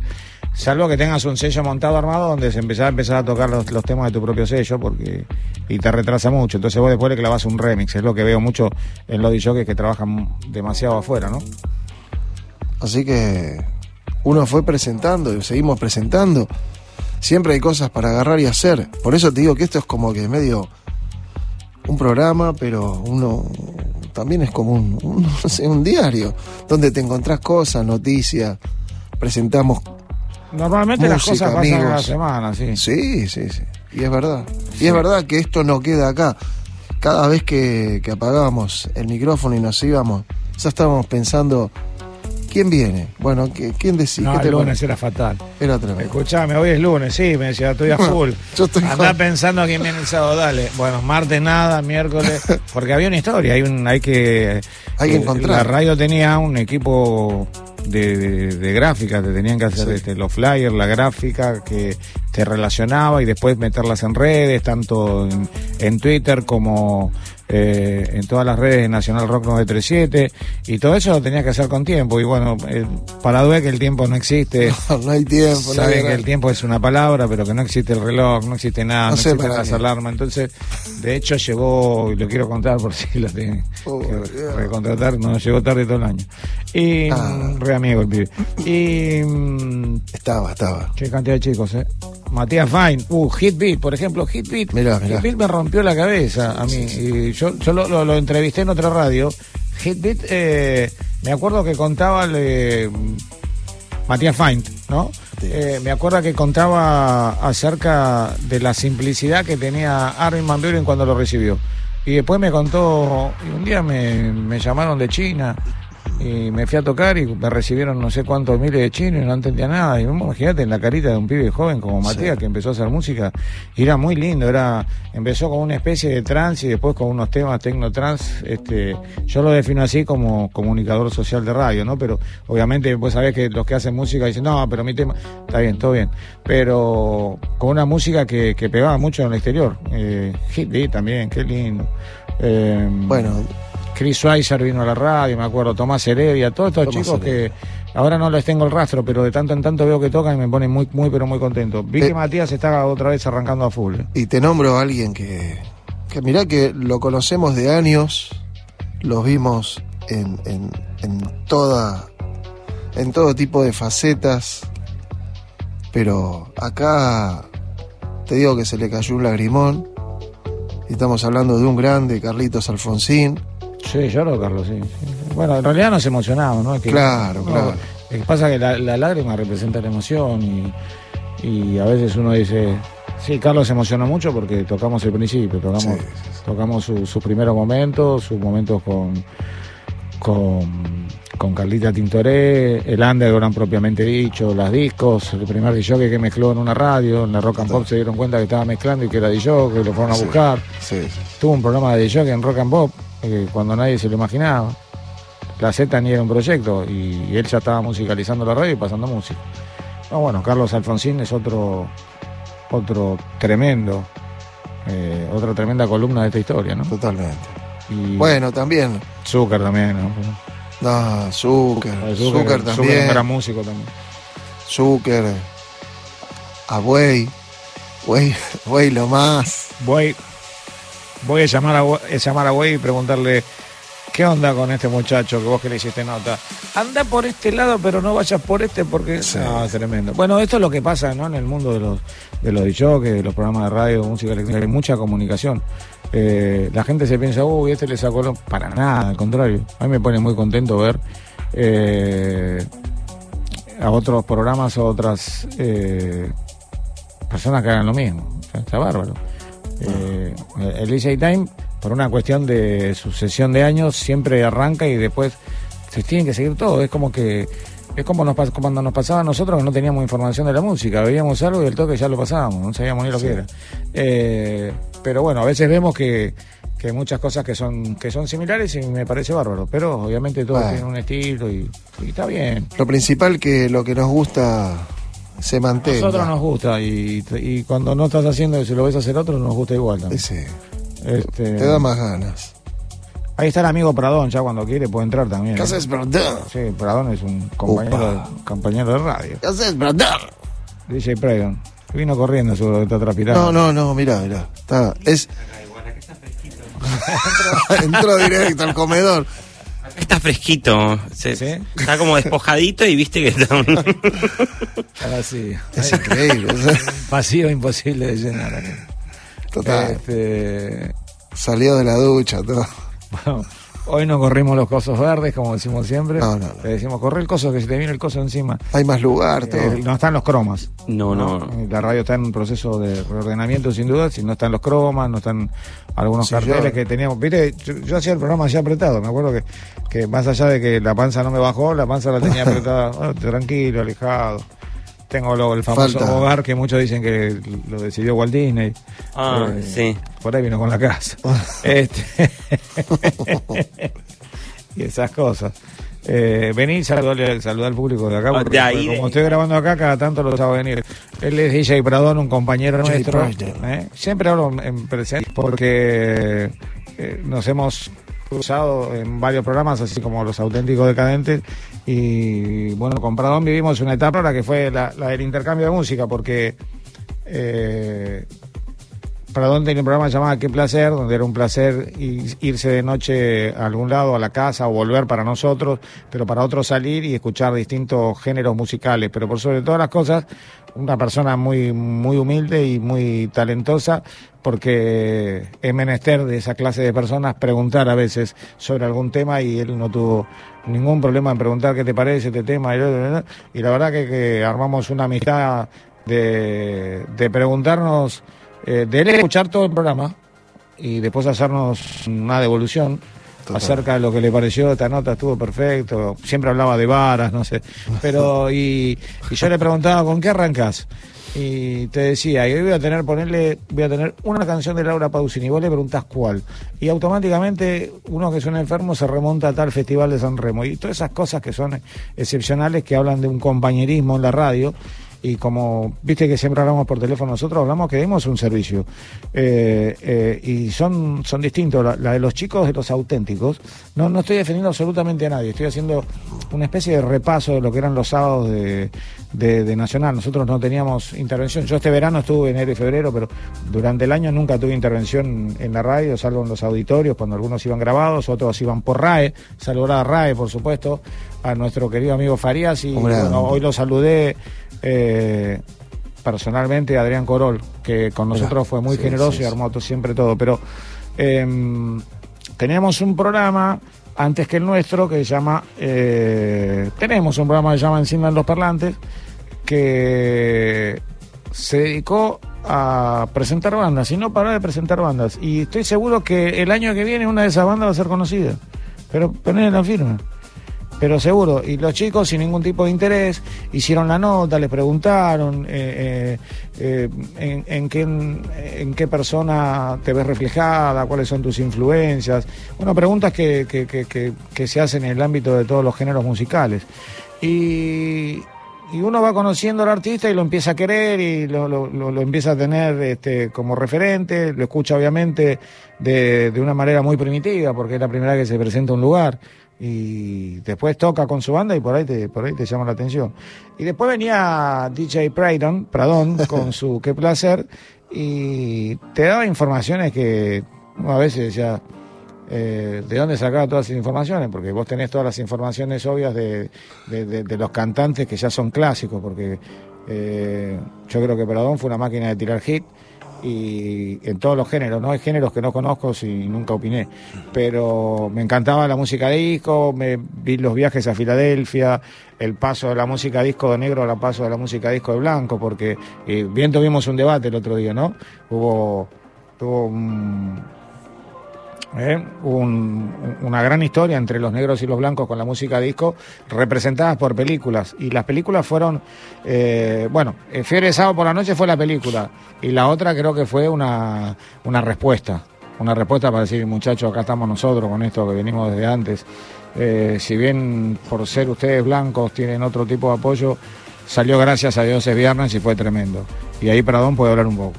Salvo que tengas un sello montado armado donde se empezás a empezar a tocar los, temas de tu propio sello porque y te retrasa mucho. Entonces vos después le clavas un remix. Es lo que veo mucho en los DJs que trabajan demasiado afuera, ¿no? Así que uno fue presentando y seguimos presentando. Siempre hay cosas para agarrar y hacer. Por eso te digo que esto es como que medio un programa, pero uno también es como un, un, un diario, donde te encontrás cosas, noticias, presentamos Normalmente las cosas pasan a la semana, sí. Sí, sí, sí. Y es verdad. Y es verdad que esto no queda acá. Cada vez que, apagábamos el micrófono y nos íbamos, ya estábamos pensando, ¿quién viene? Bueno, ¿quién decide? No, el lunes era fatal. Era tremendo. Escuchame, hoy es lunes, sí, me decía, estoy a full. Yo estoy Andá pensando quién viene el sábado, dale. Bueno, martes nada, miércoles, porque había una historia, hay, un, hay que... Hay que encontrar. La radio tenía un equipo de, de, gráfica, te tenían que hacer este, los flyers, la gráfica que te relacionaba y después meterlas en redes, tanto en Twitter como eh, en todas las redes de Nacional Rock 937 y todo eso lo tenías que hacer con tiempo y bueno, eh, para Due que el tiempo no existe. No, hay tiempo. Sabe que el tiempo es una palabra, pero que no existe el reloj, no existe nada, no, existe las alarmas. Entonces, de hecho llegó, y lo quiero contar por si lo tienen que recontratar, no llegó tarde todo el año. Y ah. re amigo el pibe. Y mm, estaba, estaba. Qué cantidad de chicos, eh. Matías Fine, uh, Hitbeat, por ejemplo, Hitbeat. Mirá, mirá. Hitbeat me rompió la cabeza a mí. Y yo, yo lo, entrevisté en otra radio. Hitbeat, eh, me acuerdo que contaba Matías Fine, ¿no? Eh, me acuerdo que contaba acerca de la simplicidad que tenía Armin Van Buren cuando lo recibió. Y después me contó, y un día me, me llamaron de China y me fui a tocar y me recibieron no sé cuántos miles de chinos y no entendía nada. Y imagínate en la carita de un pibe joven como Matías que empezó a hacer música y era muy lindo, era empezó con una especie de trance y después con unos temas tecno trans, este, yo lo defino así como comunicador social de radio, ¿no? Pero obviamente vos sabés que los que hacen música dicen, "No, pero mi tema está bien, todo bien." Pero con una música que, que pegaba mucho en el exterior. Eh, Hit también, qué lindo. Eh, bueno, Chris Weiser vino a la radio, me acuerdo, Tomás Heredia, todos estos chicos que ahora no les tengo el rastro, pero de tanto en tanto veo que tocan y me ponen muy, muy, pero muy contento. Vi que Matías está otra vez arrancando a full. ¿eh? Y te nombro a alguien que, que mirá que lo conocemos de años, los vimos en, en, en toda, en todo tipo de facetas, pero acá te digo que se le cayó un lagrimón. Estamos hablando de un grande, Carlitos Alfonsín, Sí, lloró Carlos, sí, Bueno, en realidad nos emocionamos, ¿no? claro, claro. Lo que pasa es que la, lágrima representa la emoción y, a veces uno dice, sí, Carlos se emocionó mucho porque tocamos el principio, tocamos, tocamos sus primeros momentos, sus momentos con, con, con Carlita Tintoré, el underground propiamente dicho, las discos, el primer DJ que mezcló en una radio, en la Rock and Pop se dieron cuenta que estaba mezclando y que era DJ, que lo fueron a buscar. Tuvo un programa de DJ en Rock and Pop cuando nadie se lo imaginaba. La Z ni era un proyecto y, él ya estaba musicalizando la radio y pasando música. bueno, Carlos Alfonsín es otro, otro tremendo, eh, otra tremenda columna de esta historia, ¿no? Totalmente. Y bueno, también. Zucker también, ¿no? No, Zucker. Zucker, también. era músico también. Zucker. A Buey. Buey, lo más. Buey voy a llamar a, llamar a Wey y preguntarle qué onda con este muchacho que vos que le hiciste nota. Anda por este lado, pero no vayas por este porque es tremendo. Bueno, esto es lo que pasa ¿no? en el mundo de los de los de los programas de radio, música electrónica, hay mucha comunicación. Eh, la gente se piensa, uy, este le sacó para nada, al contrario. A mí me pone muy contento ver eh, a otros programas, a otras eh, personas que hagan lo mismo. está bárbaro. Eh, el DJ Time, por una cuestión de sucesión de años, siempre arranca y después se tiene que seguir todo. Es como que es como nos, cuando nos pasaba a nosotros que no teníamos información de la música, veíamos algo y el toque ya lo pasábamos, no sabíamos ni lo que era. Eh, pero bueno, a veces vemos que, que hay muchas cosas que son que son similares y me parece bárbaro, pero obviamente todo tiene un estilo y, está bien. Lo principal que lo que nos gusta se mantenga. A nosotros nos gusta y, cuando no estás haciendo y si lo ves hacer otro, nos gusta igual también. Sí. Este, Te da más ganas. Ahí está el amigo Pradón, ya cuando quiere puede entrar también. ¿Qué haces, Pradón? Sí, Pradón es un compañero, compañero de radio. ¿Qué haces, Pradón? DJ Praydon. Vino corriendo, seguro que está transpirando. No, no, no, mira, mira. Está, es. Entró directo al comedor. Está fresquito. Se- Está como despojadito y viste que está. un- Ahora sí. Es increíble. o sea, Vacío imposible de llenar. total. Este, Salió de la ducha, todo. bueno, hoy no corrimos los cosos verdes, como decimos siempre. No, no, no. Le decimos, corre el coso, que se te viene el coso encima. Hay más lugar, todo. Eh, no están los cromas. No, no. La radio está en un proceso de reordenamiento, sin duda. Si no están los cromas, no están algunos Sí, carteles yo- que teníamos. Viste, yo, yo hacía el programa así apretado. Me acuerdo que, que más allá de que la panza no me bajó, la panza la tenía apretada. Bueno, tranquilo, alejado. Tengo lo- el famoso Falta. hogar que muchos dicen que lo decidió Walt Disney. Ah, Eh, sí. Por ahí vino con la casa. este... y esas cosas. Eh, vení, saludar, saludar al público de acá, porque de ahí, como de- estoy grabando acá, cada tanto lo sabe venir. Él es DJ Pradón, un compañero nuestro. ¿eh? Siempre hablo en presente porque eh, nos hemos cruzado en varios programas, así como los auténticos decadentes. Y bueno, con Pradón vivimos una etapa la que fue la, del intercambio de música, porque eh, Pradón tenía un programa llamado Qué placer, donde era un placer irse de noche a algún lado, a la casa o volver para nosotros, pero para otros salir y escuchar distintos géneros musicales. Pero por sobre todas las cosas, una persona muy, muy humilde y muy talentosa, porque es menester de esa clase de personas preguntar a veces sobre algún tema y él no tuvo ningún problema en preguntar qué te parece este tema. Y, y la verdad que, que armamos una amistad de, de preguntarnos eh, de él escuchar todo el programa y después hacernos una devolución Total. acerca de lo que le pareció esta nota estuvo perfecto siempre hablaba de varas no sé pero y, y yo le preguntaba con qué arrancas y te decía y hoy voy a tener ponerle voy a tener una canción de Laura Pausini vos le preguntás cuál. Y automáticamente uno que un enfermo se remonta a tal festival de San Remo. Y todas esas cosas que son excepcionales que hablan de un compañerismo en la radio y como viste que siempre hablamos por teléfono nosotros hablamos que dimos un servicio. Eh, eh, y son son distintos. La, la de los chicos de los auténticos no no estoy defendiendo absolutamente a nadie. Estoy haciendo una especie de repaso de lo que eran los sábados de, de, de Nacional. Nosotros no teníamos intervención. Yo este verano estuve enero y febrero pero durante el año nunca tuve intervención en la radio salvo en los auditorios cuando algunos iban grabados otros iban por RAE. Saludar a RAE por supuesto a nuestro querido amigo Farías y bueno, hoy lo saludé eh, personalmente Adrián Corol, que con nosotros fue muy sí, generoso sí, y armó siempre todo. Pero em, teníamos un programa antes que el nuestro que se llama. eh, tenemos un programa que se llama Enciendan los Parlantes, que se dedicó a presentar bandas y no paró de presentar bandas. Y estoy seguro que el año que viene una de esas bandas va a ser conocida. Pero ponen la firma pero seguro. Y los chicos, sin ningún tipo de interés, hicieron la nota, les preguntaron eh, eh, eh, en, en qué, en qué persona te ves reflejada, cuáles son tus influencias. Bueno, preguntas que, que, que, que- se hacen en el ámbito de todos los géneros musicales. Y, y uno va conociendo al artista y lo empieza a querer y lo, lo- lo- empieza a tener este, como referente, lo escucha obviamente de, de una manera muy primitiva porque es la primera vez que se presenta un lugar y después toca con su banda y por ahí te, por ahí te llama la atención. Y después venía DJ Pradon, Pradón con su Qué placer y te daba informaciones que a veces decía, eh, ¿de dónde sacaba todas esas informaciones? Porque vos tenés todas las informaciones obvias de, de- de- de los cantantes que ya son clásicos, porque eh, yo creo que Pradón fue una máquina de tirar hit y en todos los géneros, ¿no? Hay géneros que no conozco y nunca opiné, pero me encantaba la música disco, me vi los viajes a Filadelfia, el paso de la música disco de negro al paso de la música disco de blanco, porque eh, bien tuvimos un debate el otro día, ¿no? Hubo, tuvo un, ¿eh? Un- una gran historia entre los negros y los blancos con la música disco representadas por películas. Y las películas fueron eh, bueno eh, Fiebre sábado por la noche fue la película. Y la otra creo que fue una, una respuesta. Una respuesta para decir muchachos acá estamos nosotros con esto que venimos desde antes. Eh, si bien por ser ustedes blancos tienen otro tipo de apoyo salió gracias a Dios es viernes y fue tremendo. Y ahí Pradón puede hablar un poco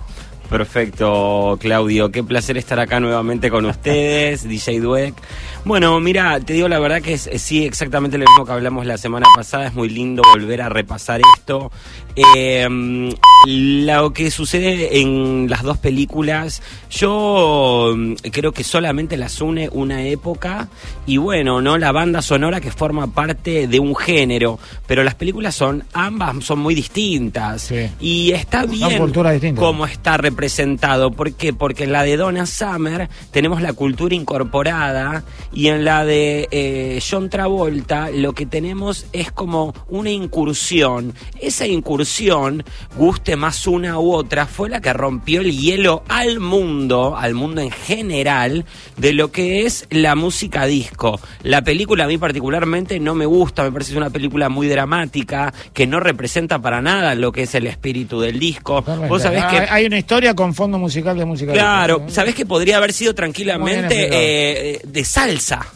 Perfecto, Claudio. Qué placer estar acá nuevamente con ustedes, DJ Dweck. Bueno, mira, te digo la verdad que es, sí exactamente lo mismo que hablamos la semana pasada. Es muy lindo volver a repasar esto. Eh, lo que sucede en las dos películas, yo mm, creo que solamente las une una época y bueno, no la banda sonora que forma parte de un género, pero las películas son ambas son muy distintas y está bien cómo está representado. ¿Por qué? Porque en la de Donna Summer tenemos la cultura incorporada y en la de eh, John Travolta lo que tenemos es como una incursión. Esa incursión, guste más una u otra, fue la que rompió el hielo al mundo, al mundo en general, de lo que es la música disco. La película a mí particularmente no me gusta, me parece una película muy dramática, que no representa para nada lo que es el espíritu del disco. Vos sabés que... Hay una historia con fondo musical de música Claro, sabés que podría haber sido tranquilamente eh, de salsa.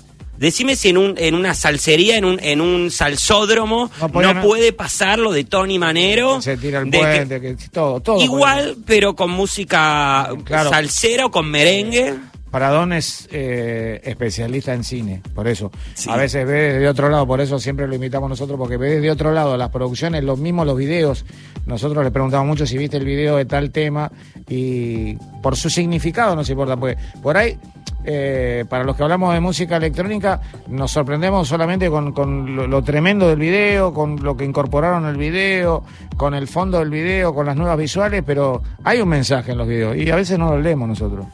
Decime si en, un, en una salsería, en un, en un salsódromo, no, puede pasar lo de Tony Manero. Se tira el puente, que, todo, todo. Igual, pero con música salsera o con merengue. Paradón es eh, especialista en cine, por eso. A veces ve de otro lado, por eso siempre lo invitamos nosotros, porque ve de otro lado las producciones, los mismos los videos. Nosotros le preguntamos mucho si viste el video de tal tema y por su significado no se importa, porque por ahí eh, para los que hablamos de música electrónica, nos sorprendemos solamente con, lo, tremendo del video, con lo que incorporaron el video, con el fondo del video, con las nuevas visuales, pero hay un mensaje en los videos y a veces no lo leemos nosotros.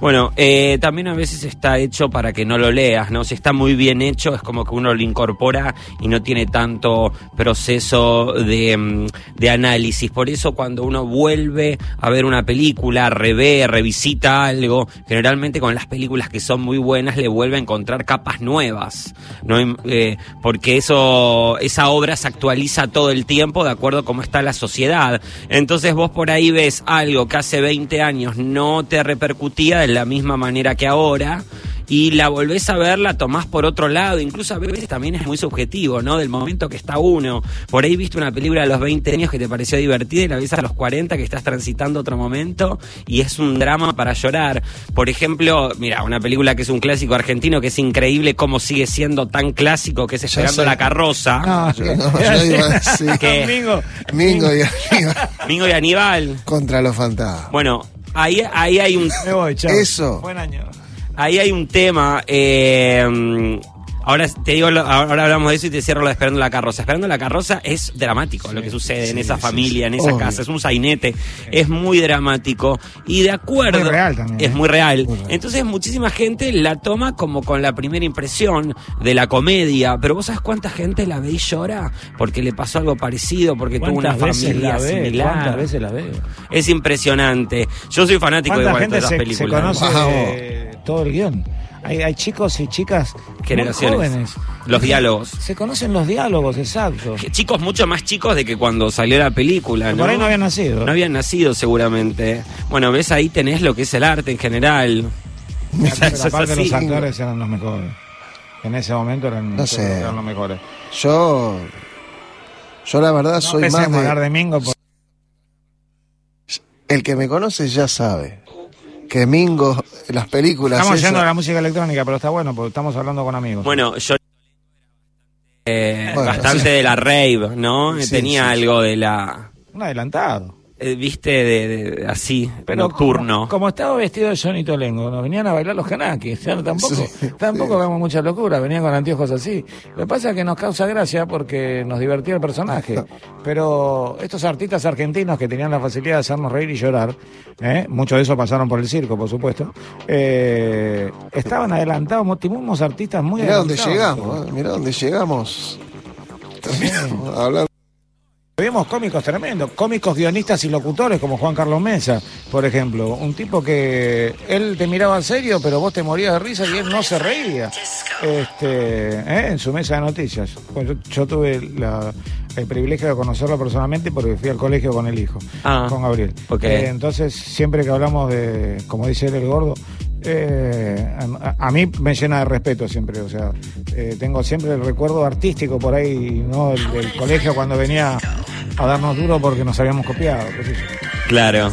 Bueno, eh, también a veces está hecho para que no lo leas, ¿no? Si está muy bien hecho, es como que uno lo incorpora y no tiene tanto proceso de, mm, análisis. Por eso cuando uno vuelve a ver una película, revé, revisita algo, generalmente con las películas que son muy buenas le vuelve a encontrar capas nuevas, ¿no? Eh, porque eso, esa obra se actualiza todo el tiempo de acuerdo a cómo está la sociedad. Entonces vos por ahí ves algo que hace 20 años no te repercutía de la misma manera que ahora y la volvés a ver, la tomás por otro lado, incluso a veces también es muy subjetivo, ¿no? Del momento que está uno. Por ahí viste una película a los 20 años que te pareció divertida y la ves a los 40 que estás transitando otro momento y es un drama para llorar. Por ejemplo, mira, una película que es un clásico argentino que es increíble cómo sigue siendo tan clásico que es Esperando la carroza. No, Mingo, y Aníbal. Mingo y Aníbal. Contra los fantasmas. Bueno, Ahí, ahí hay un. Eso. Buen año. Ahí hay un tema. Eh, Ahora te digo, ahora hablamos de eso y te cierro lo de Esperando la carroza. Esperando la carroza es dramático lo que sucede en esa familia, en esa casa. Es un sainete. Es muy dramático. Y de acuerdo. Es, real también, es ¿eh? muy, real. Entonces, muchísima gente la toma como con la primera impresión de la comedia. Pero vos sabes cuánta gente la ve y llora porque le pasó algo parecido, porque tuvo una familia similar. ¿Cuántas veces la ve? Es impresionante. Yo soy fanático de, de las películas. Se conoce todo el guion. Hay, chicos y chicas Generaciones. jóvenes. Los diálogos. Se conocen los diálogos, exacto. Chicos mucho más chicos de que cuando salió la película, ¿no? Por ahí no habían nacido. No habían nacido seguramente. Bueno, ves ahí tenés lo que es el arte en general. aparte los actores eran los mejores. En ese momento eran, los mejores. Yo yo la verdad soy más de... de Mingo El que me conoce ya sabe que Mingo, las películas. Estamos yendo a la música electrónica, pero está bueno porque estamos hablando con amigos. Bueno, yo. Eh, bastante de la rave, ¿no? Tenía algo de la. Un adelantado. Eh, viste, de, así, Pero nocturno. Como, estaba vestido de Johnny Tolengo, nos venían a bailar los canakis. tampoco, tampoco vemos mucha locura, venían con anteojos así. Lo que pasa es que nos causa gracia porque nos divertía el personaje. Pero estos artistas argentinos que tenían la facilidad de hacernos reír y llorar, ¿eh? muchos de esos pasaron por el circo, por supuesto, eh, estaban adelantados, tuvimos artistas muy mirá Dónde llegamos, mirá dónde llegamos, Hablando Vimos cómicos tremendos, cómicos guionistas y locutores como Juan Carlos Mesa, por ejemplo. Un tipo que él te miraba en serio, pero vos te morías de risa y él no se reía este, ¿eh? en su mesa de noticias. Pues yo, tuve el privilegio de conocerlo personalmente porque fui al colegio con el hijo, ah, con Gabriel. Eh, entonces, siempre que hablamos de, como dice él, el gordo, eh, a, mí me llena de respeto siempre, o sea, eh, tengo siempre el recuerdo artístico por ahí, ¿no? Del, colegio cuando venía a darnos duro porque nos habíamos copiado. Claro.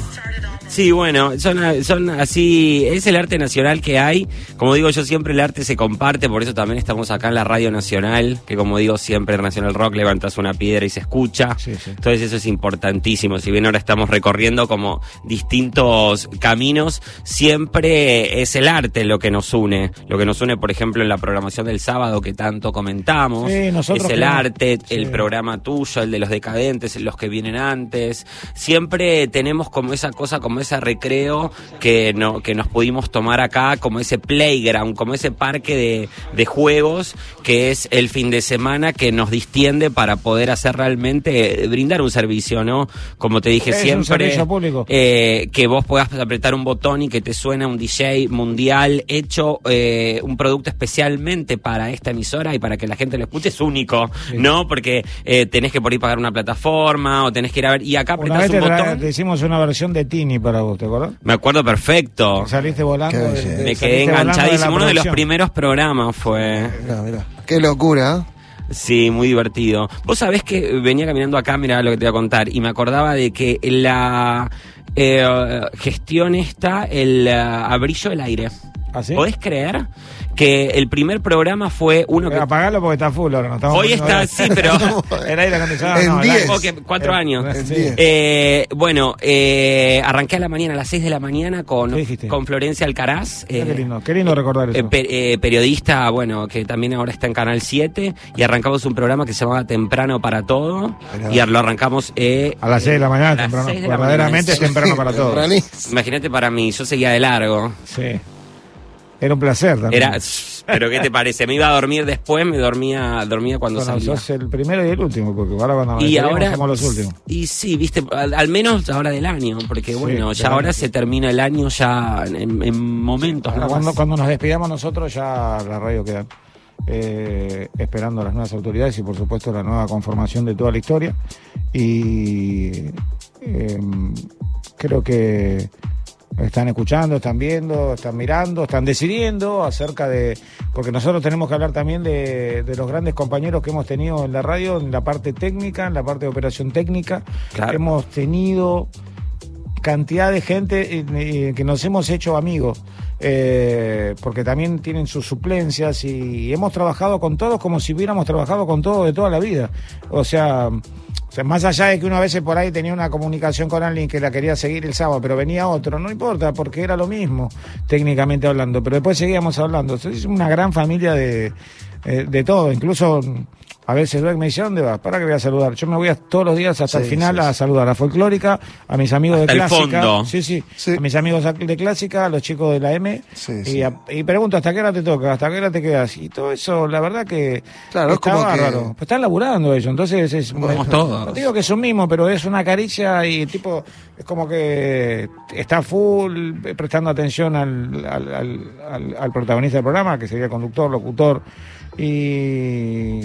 Sí, bueno, son, son así, es el arte nacional que hay. Como digo yo siempre, el arte se comparte, por eso también estamos acá en la Radio Nacional, que como digo siempre, Nacional Rock levantas una piedra y se escucha. Entonces eso es importantísimo. Si bien ahora estamos recorriendo como distintos caminos, siempre es el arte lo que nos une. Lo que nos une, por ejemplo, en la programación del sábado que tanto comentamos. es el arte, el programa tuyo, el de los decadentes, los que vienen antes. Siempre tenemos como esa cosa, como ese recreo que, no, que nos pudimos tomar acá, como ese playground, como ese parque de, de juegos que es el fin de semana que nos distiende para poder hacer realmente, brindar un servicio, ¿no? Como te dije siempre, eh, que vos puedas apretar un botón y que te suene un DJ mundial hecho eh, un producto especialmente para esta emisora y para que la gente lo escuche es único, ¿no? Porque eh, tenés que por ahí pagar una plataforma o tenés que ir a ver y acá apretás un botón. Te hicimos una versión de Tini para vos, ¿te acuerdas? Me acuerdo perfecto. Saliste volando. me quedé enganchadísimo. Uno de los primeros programas fue. Mira, mira. Qué locura. Sí, muy divertido. Vos sabés que venía caminando acá, mira lo que te voy a contar, y me acordaba de que la eh, gestión está el uh, abrillo del aire. ¿Ah, ¿Podés creer? Que el primer programa fue uno que... Apagarlo porque está full ahora. No Hoy está, sí, pero... Era aire acondicionado. En 10. cuatro años. Eh, bueno, eh, arranqué a la mañana, a las 6 de la mañana con, con Florencia Alcaraz. qué eh, lindo, qué lindo recordar eso. periodista, bueno, que también ahora está en Canal 7 y arrancamos un programa que se llamaba Temprano para Todo y lo arrancamos... a las 6 de la mañana, temprano. Verdaderamente es temprano para todo. Imagínate para mí, yo seguía de largo. Sí. Era un placer también. Era, pero ¿qué te parece? Me iba a dormir después, me dormía dormía cuando bueno, salía. sos el primero y el último, porque ahora cuando y ahora, somos los últimos. Y sí, viste, al, menos ahora del año, porque bueno, ya ahora se termina el año ya en, momentos. cuando, cuando nos despidamos nosotros ya la radio queda eh, esperando a las nuevas autoridades y por supuesto la nueva conformación de toda la historia. Y em, creo que están escuchando, están viendo, están mirando, están decidiendo acerca de, porque nosotros tenemos que hablar también de, los grandes compañeros que hemos tenido en la radio, en la parte técnica, en la parte de operación técnica. Hemos tenido cantidad de gente eh, eh, que nos hemos hecho amigos. Eh, porque también tienen sus suplencias y hemos trabajado con todos como si hubiéramos trabajado con todos de toda la vida. O sea, más allá de que una vez por ahí tenía una comunicación con alguien que la quería seguir el sábado, pero venía otro, no importa, porque era lo mismo, técnicamente hablando, pero después seguíamos hablando. Es una gran familia de, eh, de todo, incluso a veces me dice, ¿dónde vas? ¿Para que voy a saludar? Yo me voy todos los días hasta el final a saludar a Folclórica, a mis amigos de Clásica. Sí, sí, A mis amigos de Clásica, a los chicos de la M. Y, pregunto, ¿hasta qué hora te toca? ¿Hasta qué hora te quedas? Y todo eso, la verdad que claro, está bárbaro. Pues están laburando ellos, entonces es... No digo que es un mismo, pero es una caricia y tipo, es como que está full, prestando atención al, al, al protagonista del programa, que sería conductor, locutor y,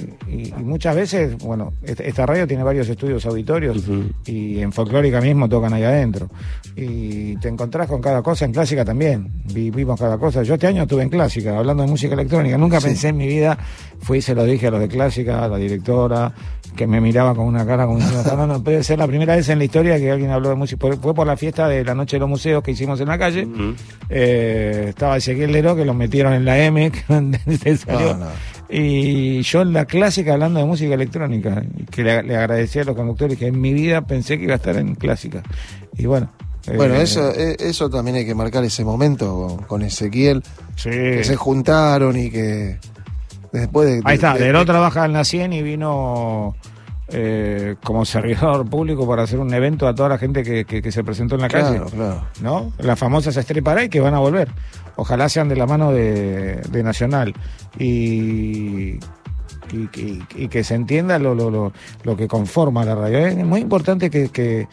muchas veces, bueno, esta radio tiene varios estudios auditorios y en folclórica mismo tocan ahí adentro. Y te encontrás con cada cosa, en clásica también, vivimos cada cosa. Yo este año estuve en clásica, hablando de música electrónica, nunca pensé en mi vida, fui y se lo dije a los de clásica, a la directora, que me miraba con una cara como no, no, puede ser la primera vez en la historia que alguien habló de música. Fue por la fiesta de la Noche de los Museos que hicimos en la calle. Eh, estaba Ezequiel Lero, que lo metieron en la M, que salió. Y yo en la clásica hablando de música electrónica, que le, agradecía a los conductores que en mi vida pensé que iba a estar en clásica. Y bueno. Bueno, eh, eso, eh, eso también hay que marcar ese momento con, Ezequiel, que se juntaron y que después de... Ahí está, de, trabaja en la 100 y vino eh, como servidor público para hacer un evento a toda la gente que, se presentó en la calle. Claro. ¿No? Las famosas y que van a volver. Ojalá sean de la mano de, Nacional. Y, y, que se entienda lo, lo, lo, que conforma la radio. Es muy importante que,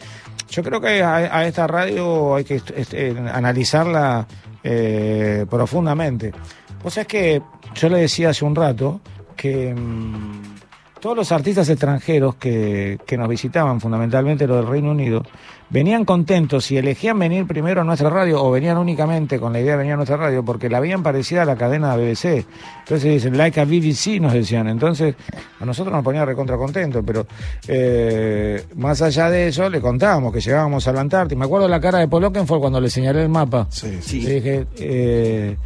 yo creo que a, esta radio hay que este, analizarla eh, profundamente. O sea, es que yo le decía hace un rato que... Mm, todos los artistas extranjeros que, que nos visitaban, fundamentalmente los del Reino Unido, venían contentos y elegían venir primero a nuestra radio o venían únicamente con la idea de venir a nuestra radio porque la habían parecida a la cadena de BBC. Entonces dicen, like a BBC, nos decían. Entonces a nosotros nos ponía recontra contentos, pero eh, más allá de eso le contábamos que llegábamos a la Antártida. Me acuerdo la cara de Paul fue cuando le señalé el mapa. Sí, sí. Le dije, eh,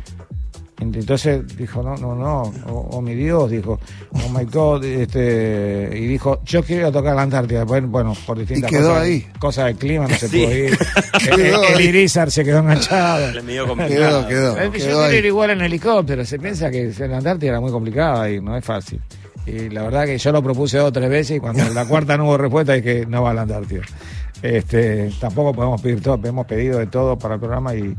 entonces dijo, no, no, no, oh, oh, mi Dios, dijo, oh my God, este, y dijo, yo quiero ir a tocar la Antártida. Bueno, bueno por distintas y quedó cosas, ahí. cosas del clima, no se Sí. pudo ir. el, Quedó el ahí. Irizar se quedó enganchado. Le medio complicado. Quedó, quedó. Yo quedó quiero ir igual en helicóptero, se piensa que la Antártida era muy complicada y no es fácil. Y la verdad que yo lo propuse dos o tres veces y cuando la cuarta no hubo respuesta es que no va a la Antártida. Este, tampoco podemos pedir todo, hemos pedido de todo para el programa y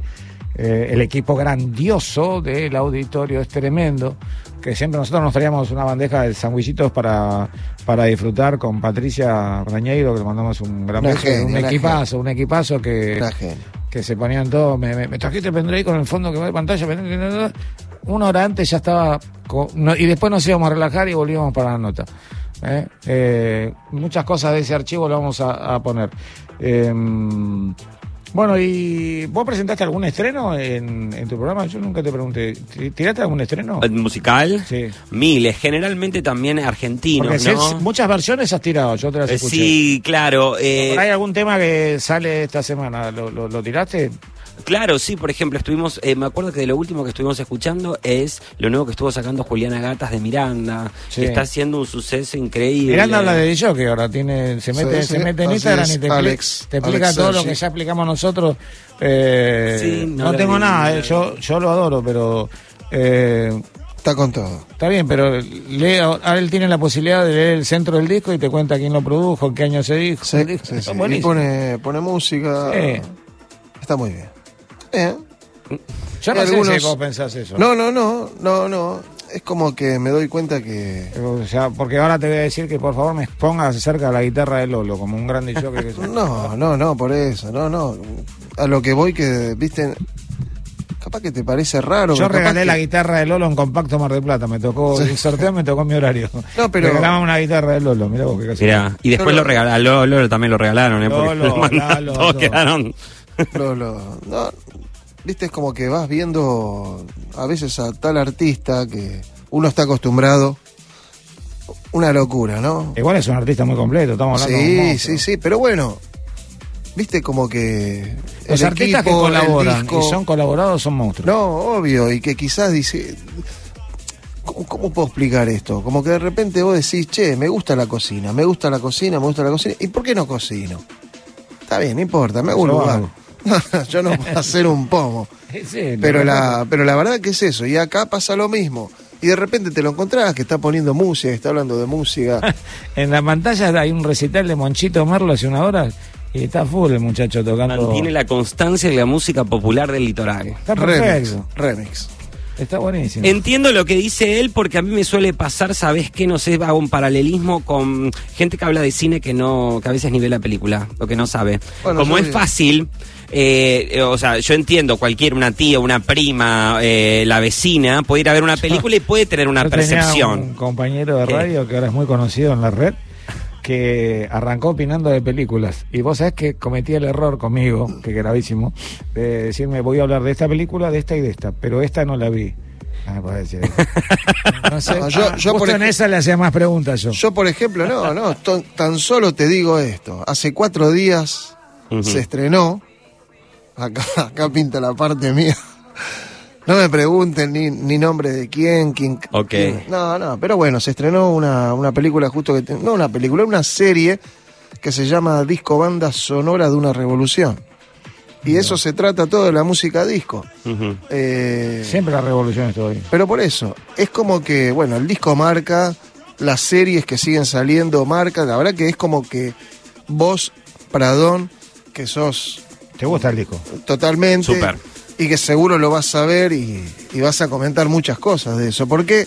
eh, el equipo grandioso del auditorio es tremendo, que siempre nosotros nos traíamos una bandeja de sandwichitos para, para disfrutar con Patricia Rañeiro, que le mandamos un gran Una beso, genia, un equipazo, un equipazo que que se ponían todos, me, me, me trajiste el pendrive con el fondo que va de pantalla, una hora antes ya estaba, no- y después nos íbamos a relajar y volvíamos para la nota. ¿eh? Eh, muchas cosas de ese archivo lo vamos a, a poner. Eh, bueno, ¿y vos presentaste algún estreno en, en tu programa? Yo nunca te pregunté. ¿Ti- ¿Tiraste algún estreno? ¿El ¿Musical? Sí. Miles, generalmente también argentinos, muchas versiones has tirado, yo te las Eh, escuché. sí, claro. eh, ¿Hay algún tema que sale esta semana? ¿Lo, lo, lo tiraste? Claro, sí, por ejemplo, estuvimos, eh, me acuerdo que de lo último que estuvimos escuchando es lo nuevo que estuvo sacando Juliana Gatas de Miranda, Sí. que está haciendo un suceso increíble. Miranda habla de yo que ahora tiene, se mete, Sí, se mete en Instagram es, y te, Alex, te explica Alex todo lo que ya explicamos nosotros. Eh, Sí, no, tengo nada, eh, yo, yo lo adoro, pero eh, Está con todo. está bien, pero lee, ahora él tiene la posibilidad de leer el centro del disco y te cuenta quién lo produjo, qué año se dijo. Sí. Y pone, pone música. Sí. Está muy bien. Eh. Yo no hay sé algunos- si vos pensás eso. No, no, no, no, no. Es como que me doy cuenta que. O sea, porque ahora te voy a decir que por favor me pongas cerca de la guitarra de Lolo, como un grande choque que soy. No, no, no, por eso, no, no. A lo que voy que, viste, capaz que te parece raro. Yo regalé que- la guitarra de Lolo en compacto Mar del Plata, me tocó Sí. el sorteo, me tocó mi horario. No, pero- Regalamos una guitarra de Lolo, mirá vos qué casualidad. Mirá, y después lo lo- regaló, Lolo también lo regalaron, ¿eh? Porque Lolo, lo mandaron, Lalo, todos todo. quedaron. Lo- lo- no, viste, es como que vas viendo a veces a tal artista que uno está acostumbrado. Una locura, ¿no? Igual es un artista muy completo, estamos hablando de un Sí, monstruo. sí, sí, pero bueno, viste como que... Los artistas equipo, que colaboran disco- y son colaborados son monstruos. No, obvio, y que quizás dice... ¿Cómo, cómo puedo explicar esto? Como que de repente vos decís, che, me gusta la cocina, me gusta la cocina, me gusta la cocina. ¿Y por qué no cocino? Está bien, no importa, me hago un lugar. Yo no puedo hacer un pomo. Sí, Pero lo- la, pero la verdad que es eso, y acá pasa lo mismo. Y de repente te lo encontrás que está poniendo música, que está hablando de música. En la pantalla hay un recital de Monchito Merlo hace una hora y está full el muchacho tocando. Mantiene la constancia de la música popular del litoral. Está remix, perfecto. remix. Está buenísimo. Entiendo lo que dice él porque a mí me suele pasar, ¿sabes qué? No sé, hago un paralelismo con gente que habla de cine que no, que a veces ni ve la película, o que no sabe. Bueno, Como es fácil, eh, eh, o sea, yo entiendo, cualquier, una tía, una prima, eh, la vecina, puede ir a ver una película y puede tener una Yo tenía percepción. un compañero de radio que ahora es muy conocido en la red que arrancó opinando de películas y vos sabés que cometí el error conmigo, que gravísimo, de decirme voy a hablar de esta película, de esta y de esta, pero esta no la vi. Ah, me puede decir eso. No sé, No, yo- ah, yo justo por en esa le hacía más preguntas yo. Yo, por ejemplo, no, no, tan solo te digo esto. Hace cuatro días se estrenó, acá, acá pinta la parte mía. No me pregunten ni, ni nombre de quién, quién. Ok. quién- no, no, pero bueno, se estrenó una, una película justo que... no una película, una serie que se llama Disco Banda Sonora de una Revolución. Y eso se trata todo de la música disco. Eh, Siempre la revolución ahí. pero por eso, es como que, bueno, el disco marca, las series que siguen saliendo marcan, la verdad que es como que vos, Pradón, que sos ¿Te gusta el disco? totalmente Súper. y que seguro lo vas a ver y, y vas a comentar muchas cosas de eso, porque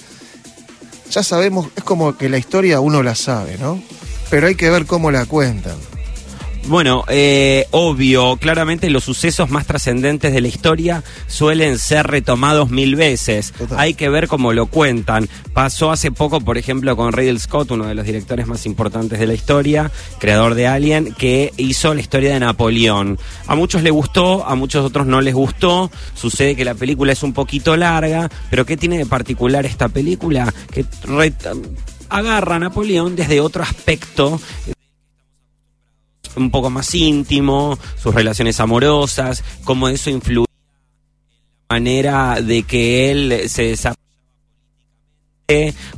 ya sabemos, es como que la historia uno la sabe, ¿no? Pero hay que ver cómo la cuentan. Bueno, eh, obvio, claramente los sucesos más trascendentes de la historia suelen ser retomados mil veces. Hay que ver cómo lo cuentan. Pasó hace poco, por ejemplo, con Riddle Scott, uno de los directores más importantes de la historia, creador de Alien, que hizo la historia de Napoleón. A muchos les gustó, a muchos otros no les gustó. Sucede que la película es un poquito larga, pero ¿qué tiene de particular esta película? Que agarra a Napoleón desde otro aspecto un poco más íntimo, sus relaciones amorosas, cómo eso influye en la manera de que él se desarrolla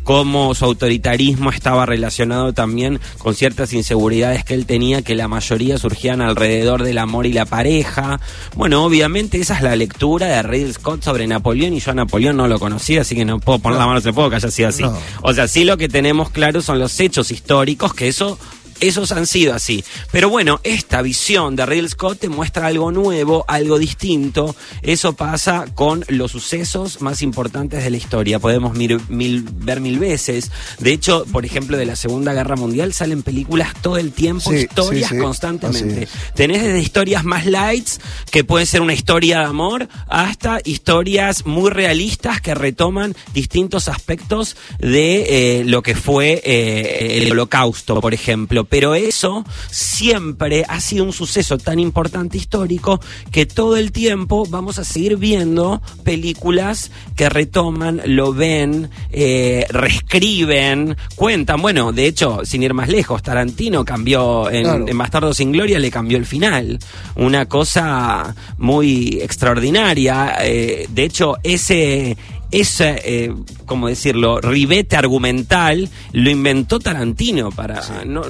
cómo su autoritarismo estaba relacionado también con ciertas inseguridades que él tenía, que la mayoría surgían alrededor del amor y la pareja. Bueno, obviamente esa es la lectura de Ridley Scott sobre Napoleón y yo a Napoleón no lo conocía, así que no puedo poner la mano en el fuego que haya sido así. O sea, sí lo que tenemos claro son los hechos históricos, que eso esos han sido así. Pero bueno, esta visión de Ridley Scott te muestra algo nuevo, algo distinto. Eso pasa con los sucesos más importantes de la historia. Podemos ver mil veces. De hecho, por ejemplo, de la Segunda Guerra Mundial salen películas todo el tiempo, historias constantemente. Tenés desde historias más lights, que pueden ser una historia de amor, hasta historias muy realistas que retoman distintos aspectos de eh, lo que fue eh, el holocausto, por ejemplo pero eso siempre ha sido un suceso tan importante histórico que todo el tiempo vamos a seguir viendo películas que retoman, lo ven, eh, reescriben, cuentan. Bueno, de hecho, sin ir más lejos, Tarantino cambió en, en Bastardo sin Gloria, le cambió el final. Una cosa muy extraordinaria. Eh, de hecho, ese ese, eh, como decirlo, ribete argumental lo inventó Tarantino para... no,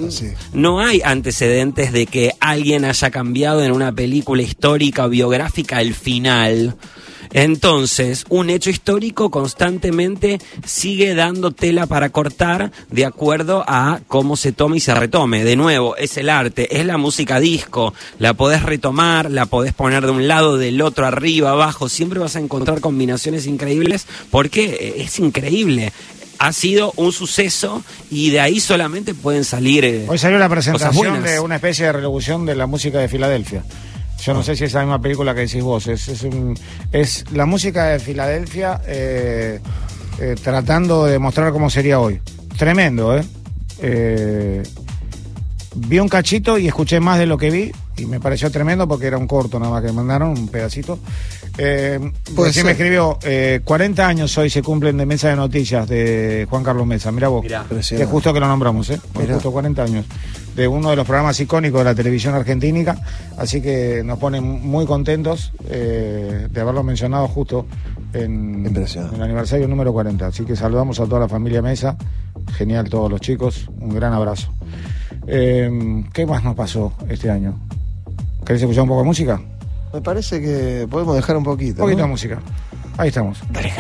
no hay antecedentes de que alguien haya cambiado en una película histórica o biográfica el final. Entonces, un hecho histórico constantemente sigue dando tela para cortar de acuerdo a cómo se toma y se retome. De nuevo, es el arte, es la música disco, la podés retomar, la podés poner de un lado, del otro, arriba, abajo, siempre vas a encontrar combinaciones increíbles porque es increíble ha sido un suceso y de ahí solamente pueden salir. Eh, Hoy salió la presentación de una especie de revolución de la música de Filadelfia. Yo no sé si es la misma película que decís vos. Es, es, la música de Filadelfia eh, eh, tratando de mostrar cómo sería hoy. Tremendo, ¿eh? ¿eh? Vi un cachito y escuché más de lo que vi y me pareció tremendo porque era un corto nada más que me mandaron, un pedacito. Eh, pues sí me escribió, 40 años hoy se cumplen de Mesa de Noticias de Juan Carlos Mesa. Mira vos, es justo que lo nombramos, ¿eh? Justo 40 años de uno de los programas icónicos de la televisión argentina, así que nos pone muy contentos eh, de haberlo mencionado justo en, el aniversario número 40. Así que saludamos a toda la familia Mesa, genial todos los chicos, un gran abrazo. Eh, ¿Qué más nos pasó este año? ¿Querés escuchar un poco de música? Me parece que podemos dejar un poquito. Un poquito de música. Ahí estamos. Dale,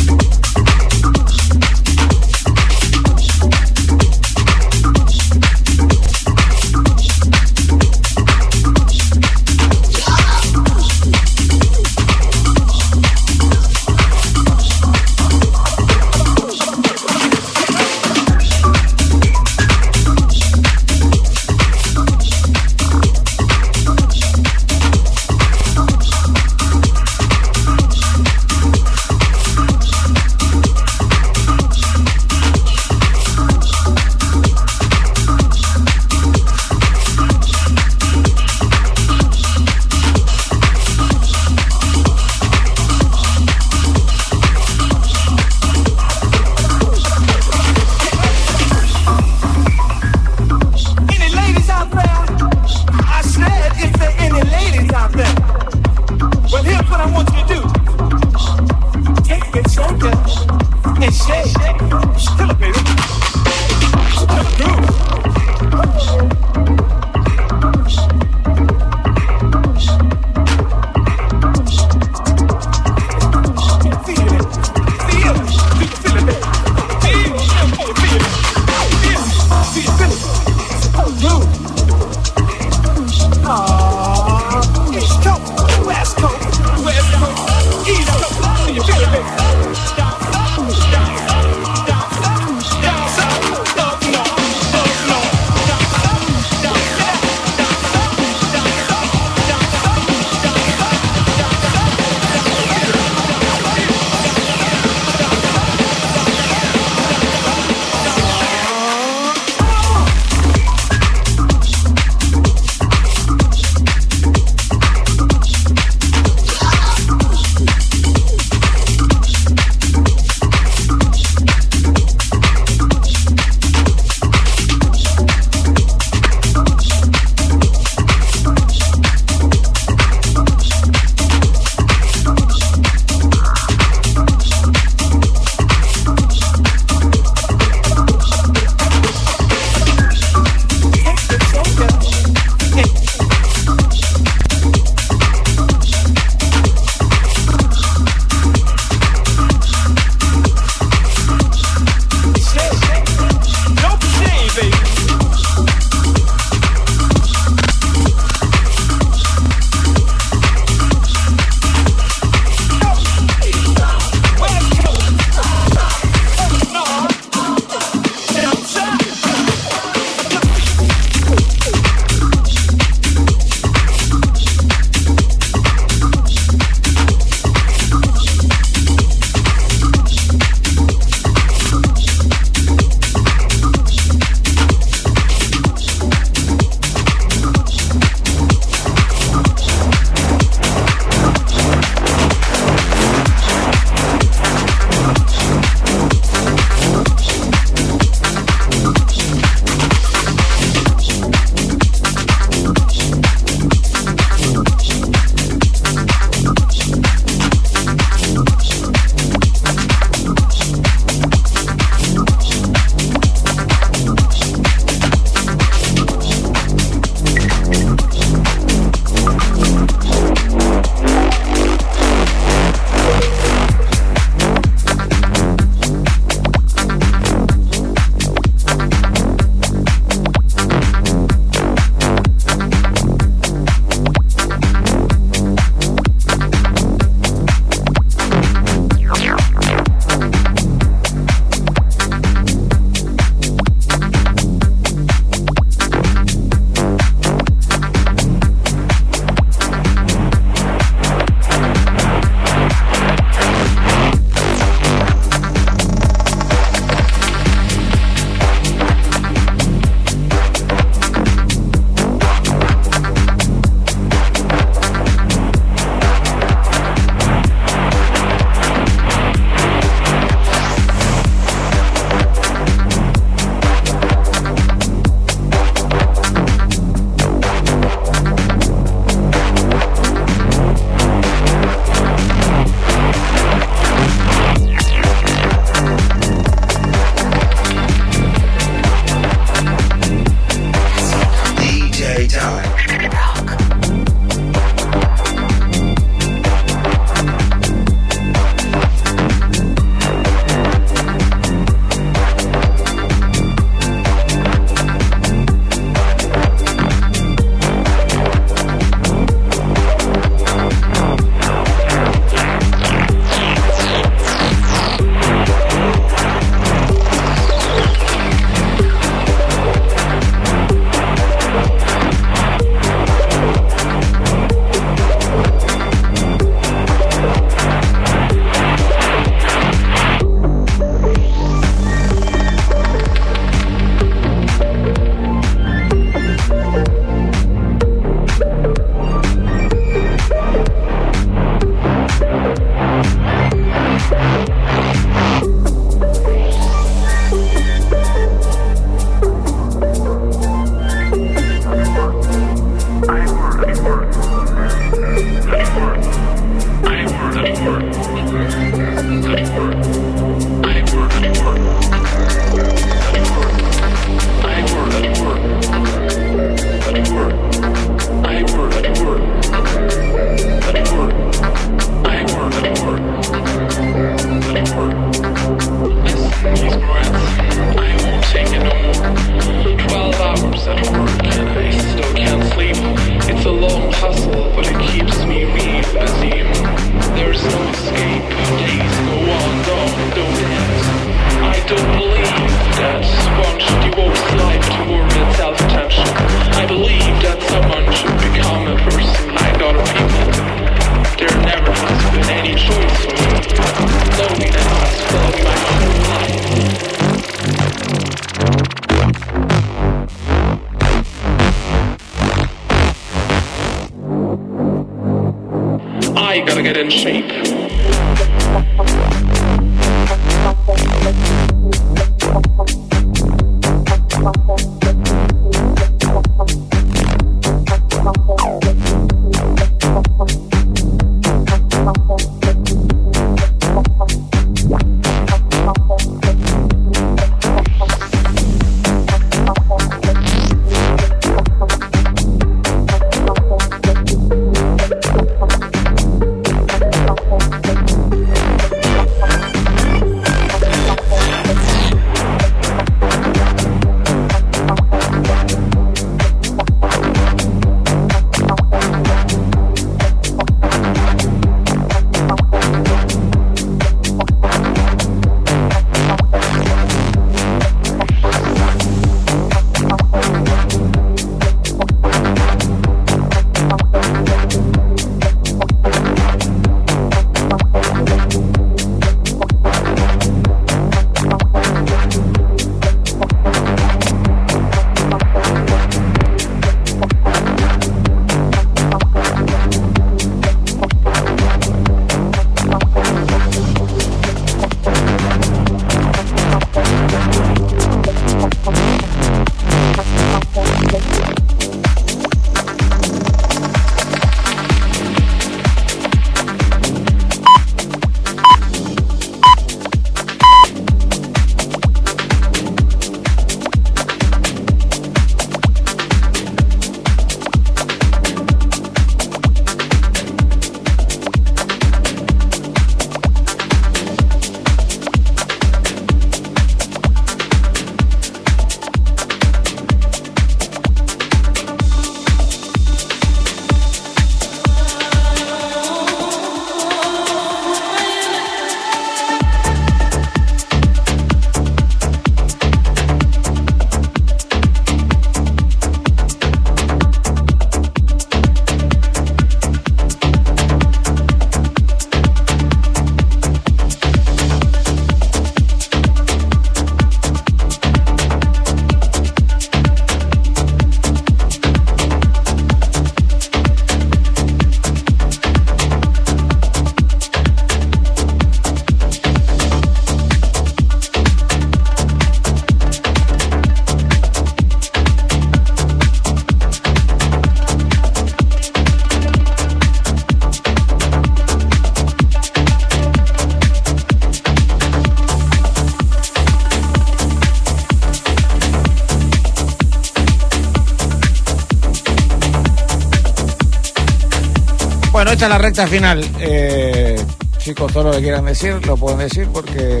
esta es la recta final. Eh, chicos, todo lo que quieran decir, lo pueden decir porque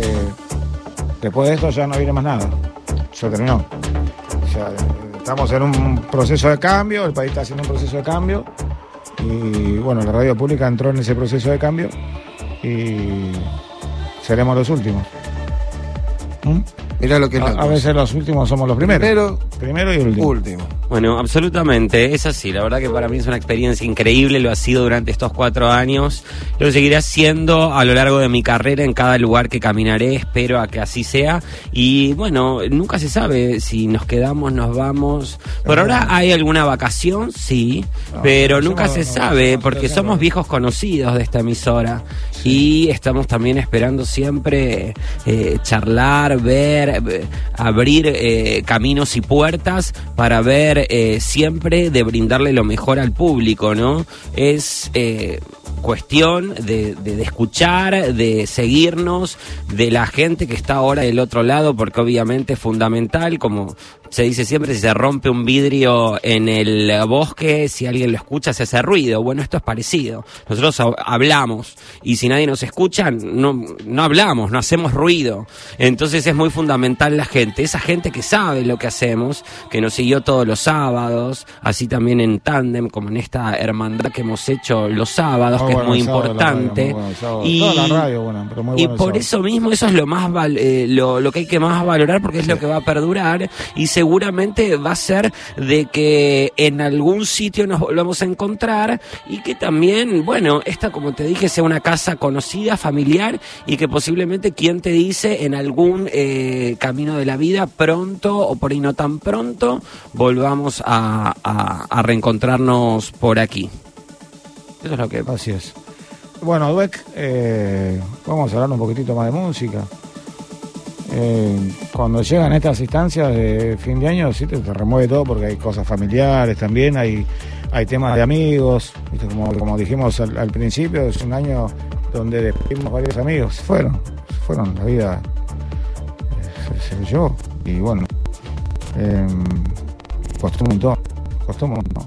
después de esto ya no viene más nada. Se terminó. estamos en un proceso de cambio, el país está haciendo un proceso de cambio y bueno, la radio pública entró en ese proceso de cambio y seremos los últimos. ¿Mm? Mira lo que a, veces los últimos somos los primeros. Primero, primero y último. último. Bueno, absolutamente, es así. La verdad que para mí es una experiencia increíble, lo ha sido durante estos cuatro años. Lo seguiré haciendo a lo largo de mi carrera en cada lugar que caminaré, espero a que así sea. Y bueno, nunca se sabe si nos quedamos, nos vamos. Por ahora hay alguna vacación, sí, pero nunca se sabe porque somos viejos conocidos de esta emisora y estamos también esperando siempre eh, charlar, ver, eh, abrir eh, caminos y puertas para ver eh, siempre de brindarle lo mejor al público, ¿no? Es eh, cuestión de, de, escuchar, de seguirnos, de la gente que está ahora del otro lado, porque obviamente es fundamental, como se dice siempre, si se rompe un vidrio en el bosque, si alguien lo escucha, se hace ruido. Bueno, esto es parecido. Nosotros hablamos y si nadie nos escucha, no, no hablamos, no hacemos ruido. Entonces es muy fundamental la gente, esa gente que sabe lo que hacemos, que nos siguió todos los sábados, así también en tándem, como en esta hermandad que hemos hecho los sábados, que es muy importante. y, y por eso mismo, eso es lo más eh, lo, lo que hay que más valorar porque es lo que va a perdurar y se seguramente va a ser de que en algún sitio nos volvamos a encontrar y que también, bueno, esta como te dije sea una casa conocida, familiar y que posiblemente quien te dice en algún eh, camino de la vida pronto o por ahí no tan pronto volvamos a, a reencontrarnos por aquí. Eso es lo que... Así es. bueno, Dweck, eh, vamos a hablar un poquitito más de música. Eh, cuando llegan estas instancias de fin de año, sí te, remueve todo porque hay cosas familiares también, hay, hay temas de amigos, Como, dijimos al, principio, es un año donde despedimos varios amigos, se fueron, se fueron, la vida se, se llevó. Y bueno, eh, costó un montón, costó un montón.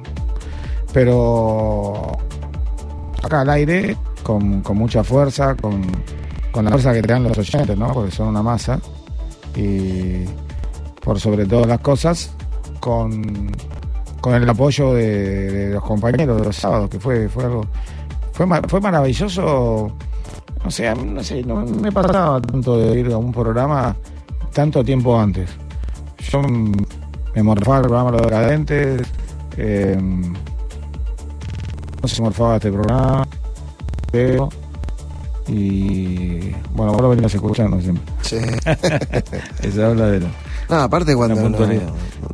Pero acá al aire, con, mucha fuerza, con, la fuerza que te dan los oyentes, ¿no? Porque son una masa. Y por sobre todas las cosas, con, el apoyo de, los compañeros de los sábados, que fue, fue algo. Fue, fue maravilloso. O sea, no sé, no me pasaba tanto de ir a un programa tanto tiempo antes. Yo me morfaba el programa Los Decadentes. Eh, no se morfaba este programa. Pero, y bueno, vos lo venís escuchando siempre. Sí. Esa habladera. No, aparte cuando nos,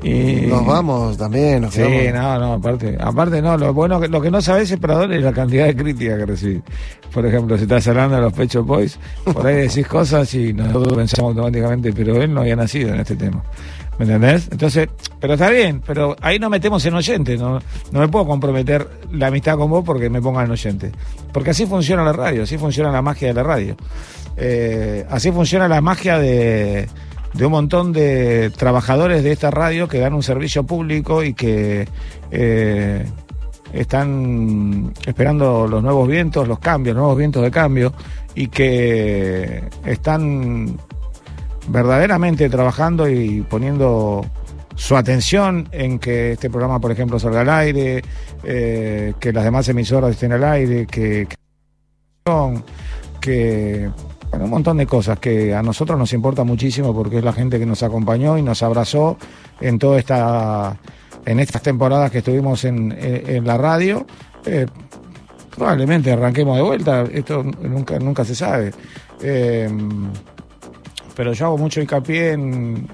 y... nos vamos también, nos Sí, no, no, aparte, aparte no, lo bueno lo que no sabes es perdón es la cantidad de críticas que recibí. Por ejemplo, si estás hablando de los Pecho Boys, por ahí decís cosas y nosotros pensamos automáticamente, pero él no había nacido en este tema. ¿Me entendés? Entonces, pero está bien, pero ahí no metemos en oyente, no, no me puedo comprometer la amistad con vos porque me pongan en oyente. Porque así funciona la radio, así funciona la magia de la radio. Eh, así funciona la magia de, de un montón de trabajadores de esta radio que dan un servicio público y que eh, están esperando los nuevos vientos, los cambios, nuevos vientos de cambio y que están verdaderamente trabajando y poniendo su atención en que este programa, por ejemplo, salga al aire, eh, que las demás emisoras estén al aire, que, que bueno, un montón de cosas que a nosotros nos importa muchísimo porque es la gente que nos acompañó y nos abrazó en toda esta en estas temporadas que estuvimos en, en, la radio. Eh, probablemente arranquemos de vuelta, esto nunca, nunca se sabe. Eh, pero yo hago mucho hincapié en,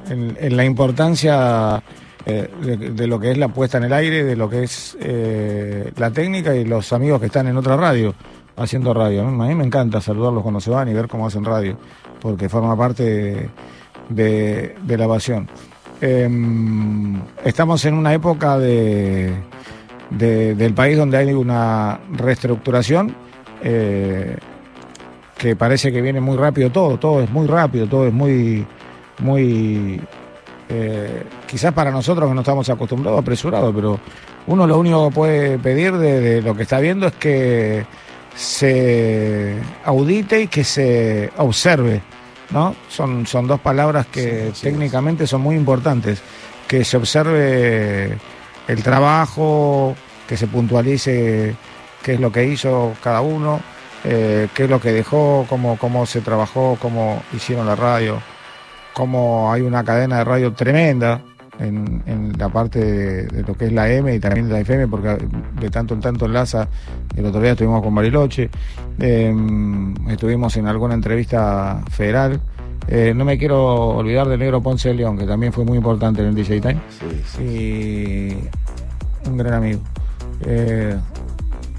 la importancia eh, de, lo que es la puesta en el aire, de lo que es eh, la técnica y los amigos que están en otra radio haciendo radio. A mí me encanta saludarlos cuando se van y ver cómo hacen radio, porque forma parte de, la pasión. Em, estamos en una época de, del país donde hay una reestructuración. Eh, que parece que viene muy rápido todo, todo es muy rápido, todo es muy, muy, eh, quizás para nosotros que no estamos acostumbrados, apresurados, pero uno lo único que puede pedir de, lo que está viendo es que se audite y que se observe, ¿no? Son, son dos palabras que técnicamente son muy importantes, que se observe el trabajo, que se puntualice qué es lo que hizo cada uno eh, qué es lo que dejó, cómo, cómo se trabajó, cómo hicieron la radio, cómo hay una cadena de radio tremenda en, la parte de, lo que es la M y también de la FM, porque de tanto en tanto enlaza. El otro día estuvimos con Bariloche, em, estuvimos en alguna entrevista federal. Eh, no me quiero olvidar del negro Ponce de León, que también fue muy importante en el DJ Time. Y un gran amigo. Eh,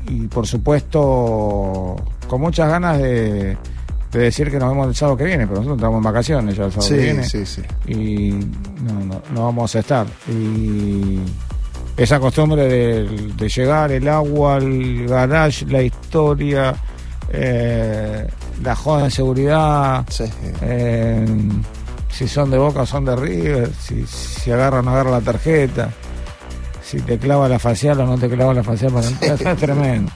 y por supuesto con muchas ganas de, decir que nos vemos el sábado que viene, pero nosotros estamos en vacaciones ya el sábado que viene. Sí, sí. Y no, no, vamos a estar. Y esa costumbre de, llegar, el agua, el garage, la historia, eh, la joda de seguridad, eh, si son de Boca o son de River, si, si agarran o no agarran la tarjeta si te clava la facial o no te clava la facial para entrar, es tremendo.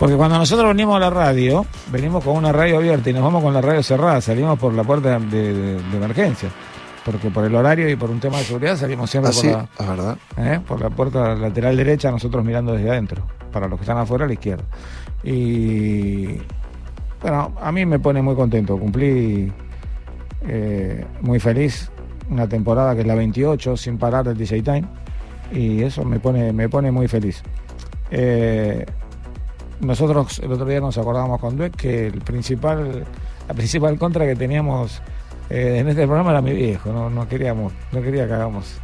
Porque cuando nosotros venimos a la radio, venimos con una radio abierta y nos vamos con la radio cerrada, salimos por la puerta de, emergencia. Porque por el horario y por un tema de seguridad salimos siempre ah, por, la, verdad. ¿eh? por la puerta lateral derecha, nosotros mirando desde adentro. Para los que están afuera, a la izquierda. Y bueno, a mí me pone muy contento. Cumplí eh, muy feliz una temporada que es la 28, sin parar el DJ Time y eso me pone, me pone muy feliz. Eh, nosotros el otro día nos acordamos con Dweck que el principal, la principal contra que teníamos eh, en este programa era mi viejo, no, no queríamos, no quería que hagamos,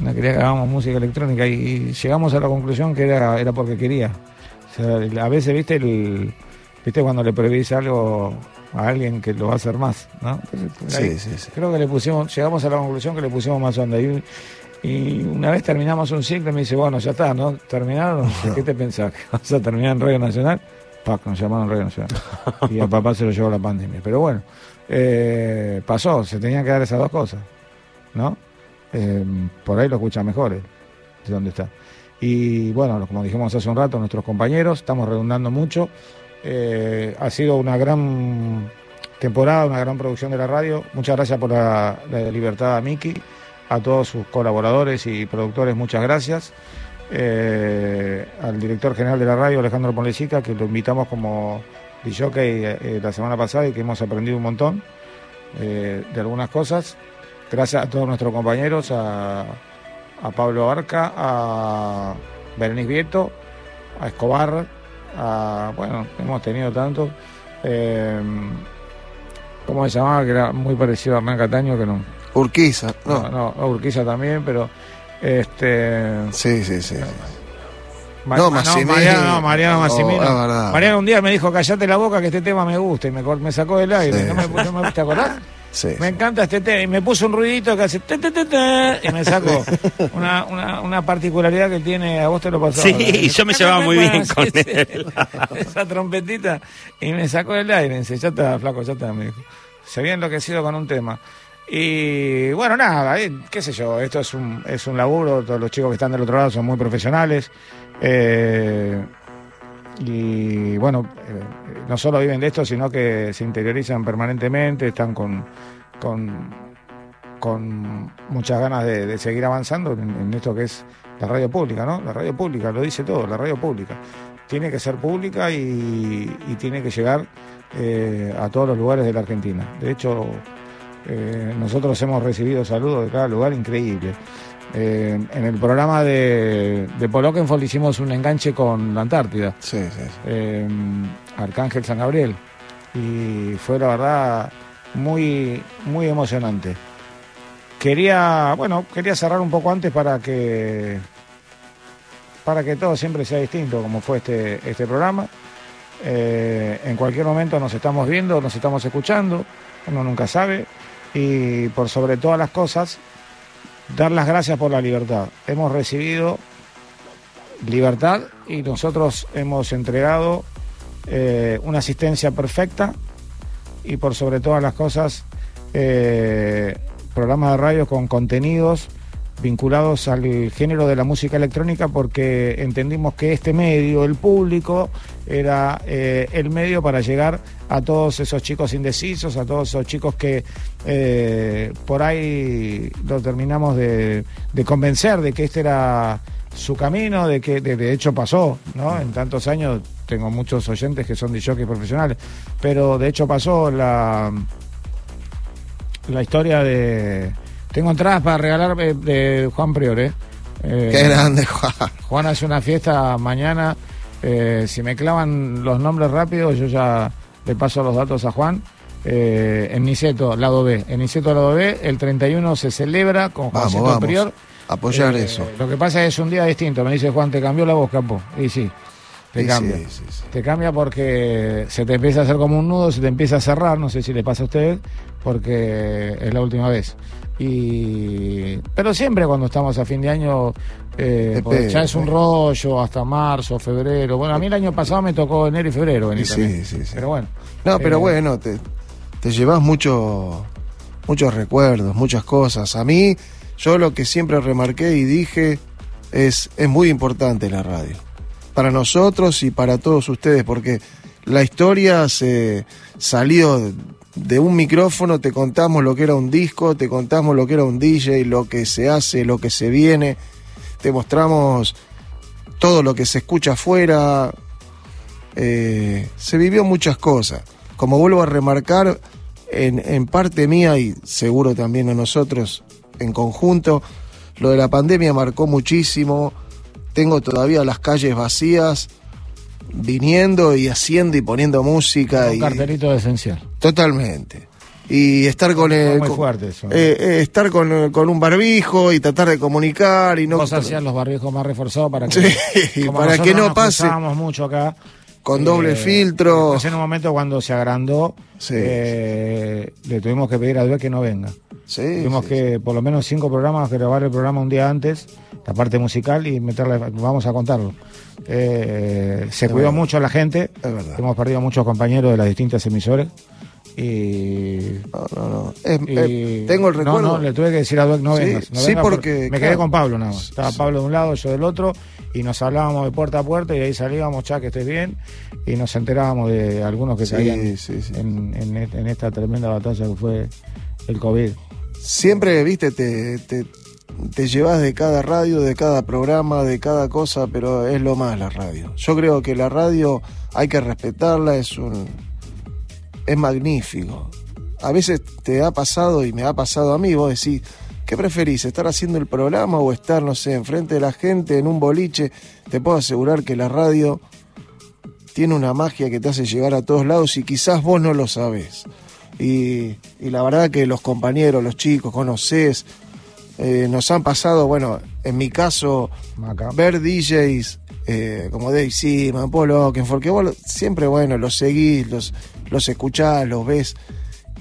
no quería que hagamos música electrónica y, llegamos a la conclusión que era, era porque quería. a veces, viste, el, viste cuando le prohibís algo a alguien que lo va a hacer más, ¿no? sí, sí, sí. Creo que le pusimos, llegamos a la conclusión que le pusimos más onda. Y, y una vez terminamos un ciclo y me dice, bueno, ya está, ¿no? ¿Terminaron? ¿Qué te pensás? ¿Que vas a terminar en Radio Nacional? Pac, nos llamaron Radio Nacional. Y a papá se lo llevó la pandemia. Pero bueno, eh, pasó, se tenían que dar esas dos cosas, ¿no? Eh, por ahí lo escucha mejor, eh, de dónde está. Y bueno, como dijimos hace un rato, nuestros compañeros, estamos redundando mucho. Eh, ha sido una gran temporada, una gran producción de la radio. Muchas gracias por la, libertad a Miki, a todos sus colaboradores y productores, muchas gracias. Eh, al director general de la radio, Alejandro Ponlecica, que lo invitamos como DJ eh, la semana pasada y que hemos aprendido un montón de algunas cosas. Gracias a todos nuestros compañeros, a, a Pablo Arca, a Berenice Vieto, a Escobar, bueno, hemos tenido tanto. Eh, ¿Cómo se llamaba? Que era muy parecido a Hernán Cataño, que no. Urquiza, no. No, Urquiza también, pero. Este. Sí, sí, sí. no, Massimino. Mariano, Mariano Massimino. Oh, Mariano un día me dijo, callate la boca que este tema me gusta y me, me sacó del aire. ¿No, me, ¿No me, ¿Te acordás? me encanta este tema. Y me puso un ruidito que hace. y me sacó una, una, una, particularidad que tiene. A vos te lo pasó. Sí, yo me llevaba muy bien con él. Esa trompetita. Y me sacó del aire. Y dice, ya está, flaco, ya está. Me dijo. Se había enloquecido con un tema. Y bueno, nada, eh, qué sé yo, esto es un, es un laburo, todos los chicos que están del otro lado son muy profesionales. Eh, y bueno, eh, no solo viven de esto, sino que se interiorizan permanentemente, están con, con, con muchas ganas de, seguir avanzando en, esto que es la radio pública, ¿no? La radio pública, lo dice todo, la radio pública. Tiene que ser pública y, tiene que llegar a todos los lugares de la Argentina. De hecho, eh, nosotros hemos recibido saludos de cada lugar increíble. Eh, en el programa de, de hicimos un enganche con la Antártida. Sí, sí, eh, Arcángel San Gabriel. Y fue la verdad muy, muy emocionante. Quería, bueno, quería cerrar un poco antes para que para que todo siempre sea distinto, como fue este, este programa. Eh, en cualquier momento nos estamos viendo, nos estamos escuchando, uno nunca sabe. Y por sobre todas las cosas, dar las gracias por la libertad. Hemos recibido libertad y nosotros hemos entregado eh, una asistencia perfecta y por sobre todas las cosas eh, programas de radio con contenidos vinculados al género de la música electrónica porque entendimos que este medio, el público, era eh, el medio para llegar a todos esos chicos indecisos, a todos esos chicos que eh, por ahí lo terminamos de, convencer de que este era su camino, de que de, hecho pasó, ¿no? En tantos años tengo muchos oyentes que son de profesionales, pero de hecho pasó la, la historia de tengo entradas para regalar eh, de Juan Priore. Eh, Qué grande, Juan. Juan hace una fiesta mañana. Eh, si me clavan los nombres rápidos, yo ya le paso los datos a Juan. en Niceto, lado B. En Niceto, lado B, el 31 se celebra con Juan Prior. Apoyar eso. Lo que pasa es que es un día distinto. Me dice Juan, te cambió la voz, capo. Y sí, te cambia. te cambia porque se te empieza a hacer como un nudo, se te empieza a cerrar. No sé si le pasa a usted, porque es la última vez. Y pero siempre cuando estamos a fin de año eh, ya es un rollo hasta marzo, febrero. Bueno, a mí el año pasado me tocó enero y febrero venir sí, sí, sí, Pero bueno. No, pero eh, bueno, te, te llevas mucho, muchos recuerdos, muchas cosas. A mí, yo lo que siempre remarqué y dije es, es muy importante la radio. Para nosotros y para todos ustedes, porque la historia se salió de un micrófono te contamos lo que era un disco, te contamos lo que era un DJ, lo que se hace, lo que se viene, te mostramos todo lo que se escucha afuera. Eh, se vivió muchas cosas. Como vuelvo a remarcar, en, en parte mía y seguro también a nosotros en conjunto, lo de la pandemia marcó muchísimo. Tengo todavía las calles vacías viniendo y haciendo y poniendo música. Un cartelito esencial. Totalmente. Y estar con el. Muy fuerte eso. Eh, eh, estar con, un barbijo y tratar de comunicar y no. Vos hacías los barbijos más reforzados para que. Sí, para que no pase. mucho acá. con doble eh, filtro. Entonces en un momento cuando se agrandó, eh, le tuvimos que pedir a Dios que no venga. tuvimos que por lo menos cinco programas grabar el programa un día antes, la parte musical y meterle, vamos a contarlo. Eh, se cuidó mucho la gente, hemos perdido muchos compañeros de las distintas emisoras. Y, no, no, no. tengo el recuerdo. No, no, le tuve que decir a Dueck no vengas. sí, porque. Me quedé con Pablo nada más. Estaba Pablo de un lado, yo del otro, y nos hablábamos de puerta a puerta y ahí salíamos, ya que estés bien, y nos enterábamos de algunos que caían en, en, esta tremenda batalla que fue el COVID. Siempre, viste, te, te, te llevas de cada radio, de cada programa, de cada cosa, pero es lo más la radio. Yo creo que la radio hay que respetarla, es un es magnífico. A veces te ha pasado y me ha pasado a mí, vos decís, ¿qué preferís? ¿Estar haciendo el programa o estar, no sé, enfrente de la gente en un boliche? Te puedo asegurar que la radio tiene una magia que te hace llegar a todos lados y quizás vos no lo sabés. Y, la verdad que los compañeros, los chicos, conocés, eh, nos han pasado, bueno, en mi caso, ver DJs eh, como Dave Seaman, Paul porque vos siempre, bueno, los seguís, los, los escuchás, los ves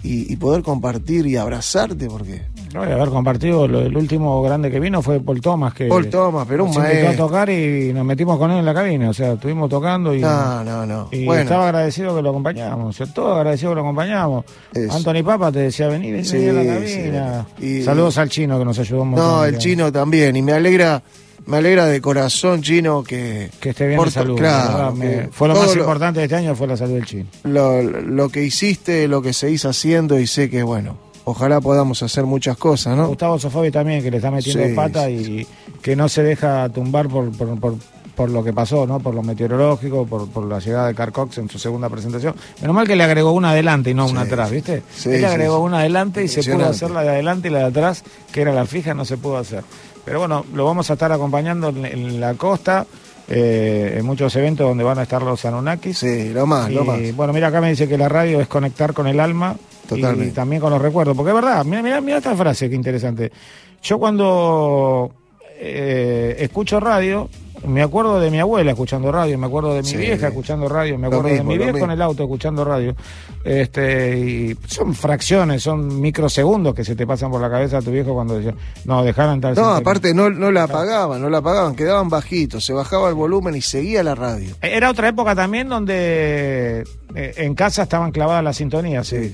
y, poder compartir y abrazarte, porque. No, haber compartido el último grande que vino fue Paul Thomas, que. Paul Thomas, pero un maestro. a tocar y nos metimos con él en la cabina, o sea, estuvimos tocando y. No, no, no. Y estaba agradecido que lo acompañábamos, o sea, todo agradecido que lo acompañábamos. Anthony Papa te decía, vení, vení, a la cabina. Saludos al chino que nos ayudó montón. No, el chino también, y me alegra me alegra de corazón, Chino, que... Que esté bien de salud. Claro, fue lo más importante de este año, fue la salud del Chino. Lo, que hiciste, lo que seguís haciendo y sé que, bueno, ojalá podamos hacer muchas cosas, ¿no? Gustavo Sofobi también, que le está metiendo pata y que no se deja tumbar por, por, lo que pasó, ¿no? Por lo meteorológico, por, la llegada de Carcox en su segunda presentación. Menos mal que le agregó una adelante y no una atrás, ¿viste? Él le agregó una adelante y se pudo hacer la de adelante y la de atrás, que era la fija, no se pudo hacer. Pero bueno, lo vamos a estar acompañando en, la costa. Eh, en muchos eventos donde van a estar los Anunnakis. Sí, lo más, lo más. Bueno, mira, acá me dice que la radio es conectar con el alma Totalmente. y también con los recuerdos. Porque es verdad, mira, mira, mira esta frase, qué interesante. Yo cuando eh, escucho radio, me acuerdo de mi abuela escuchando radio, me acuerdo de mi vieja escuchando radio, me acuerdo de mi viejo en el auto escuchando radio. Este, y son fracciones, son microsegundos que se te pasan por la cabeza a tu viejo cuando decía, no, dejaran tal. No, aparte no, no la apagaban, no la apagaban, quedaban bajitos, se bajaba el volumen y seguía la radio. Era otra época también donde eh, en casa estaban clavadas las sintonías. Sí,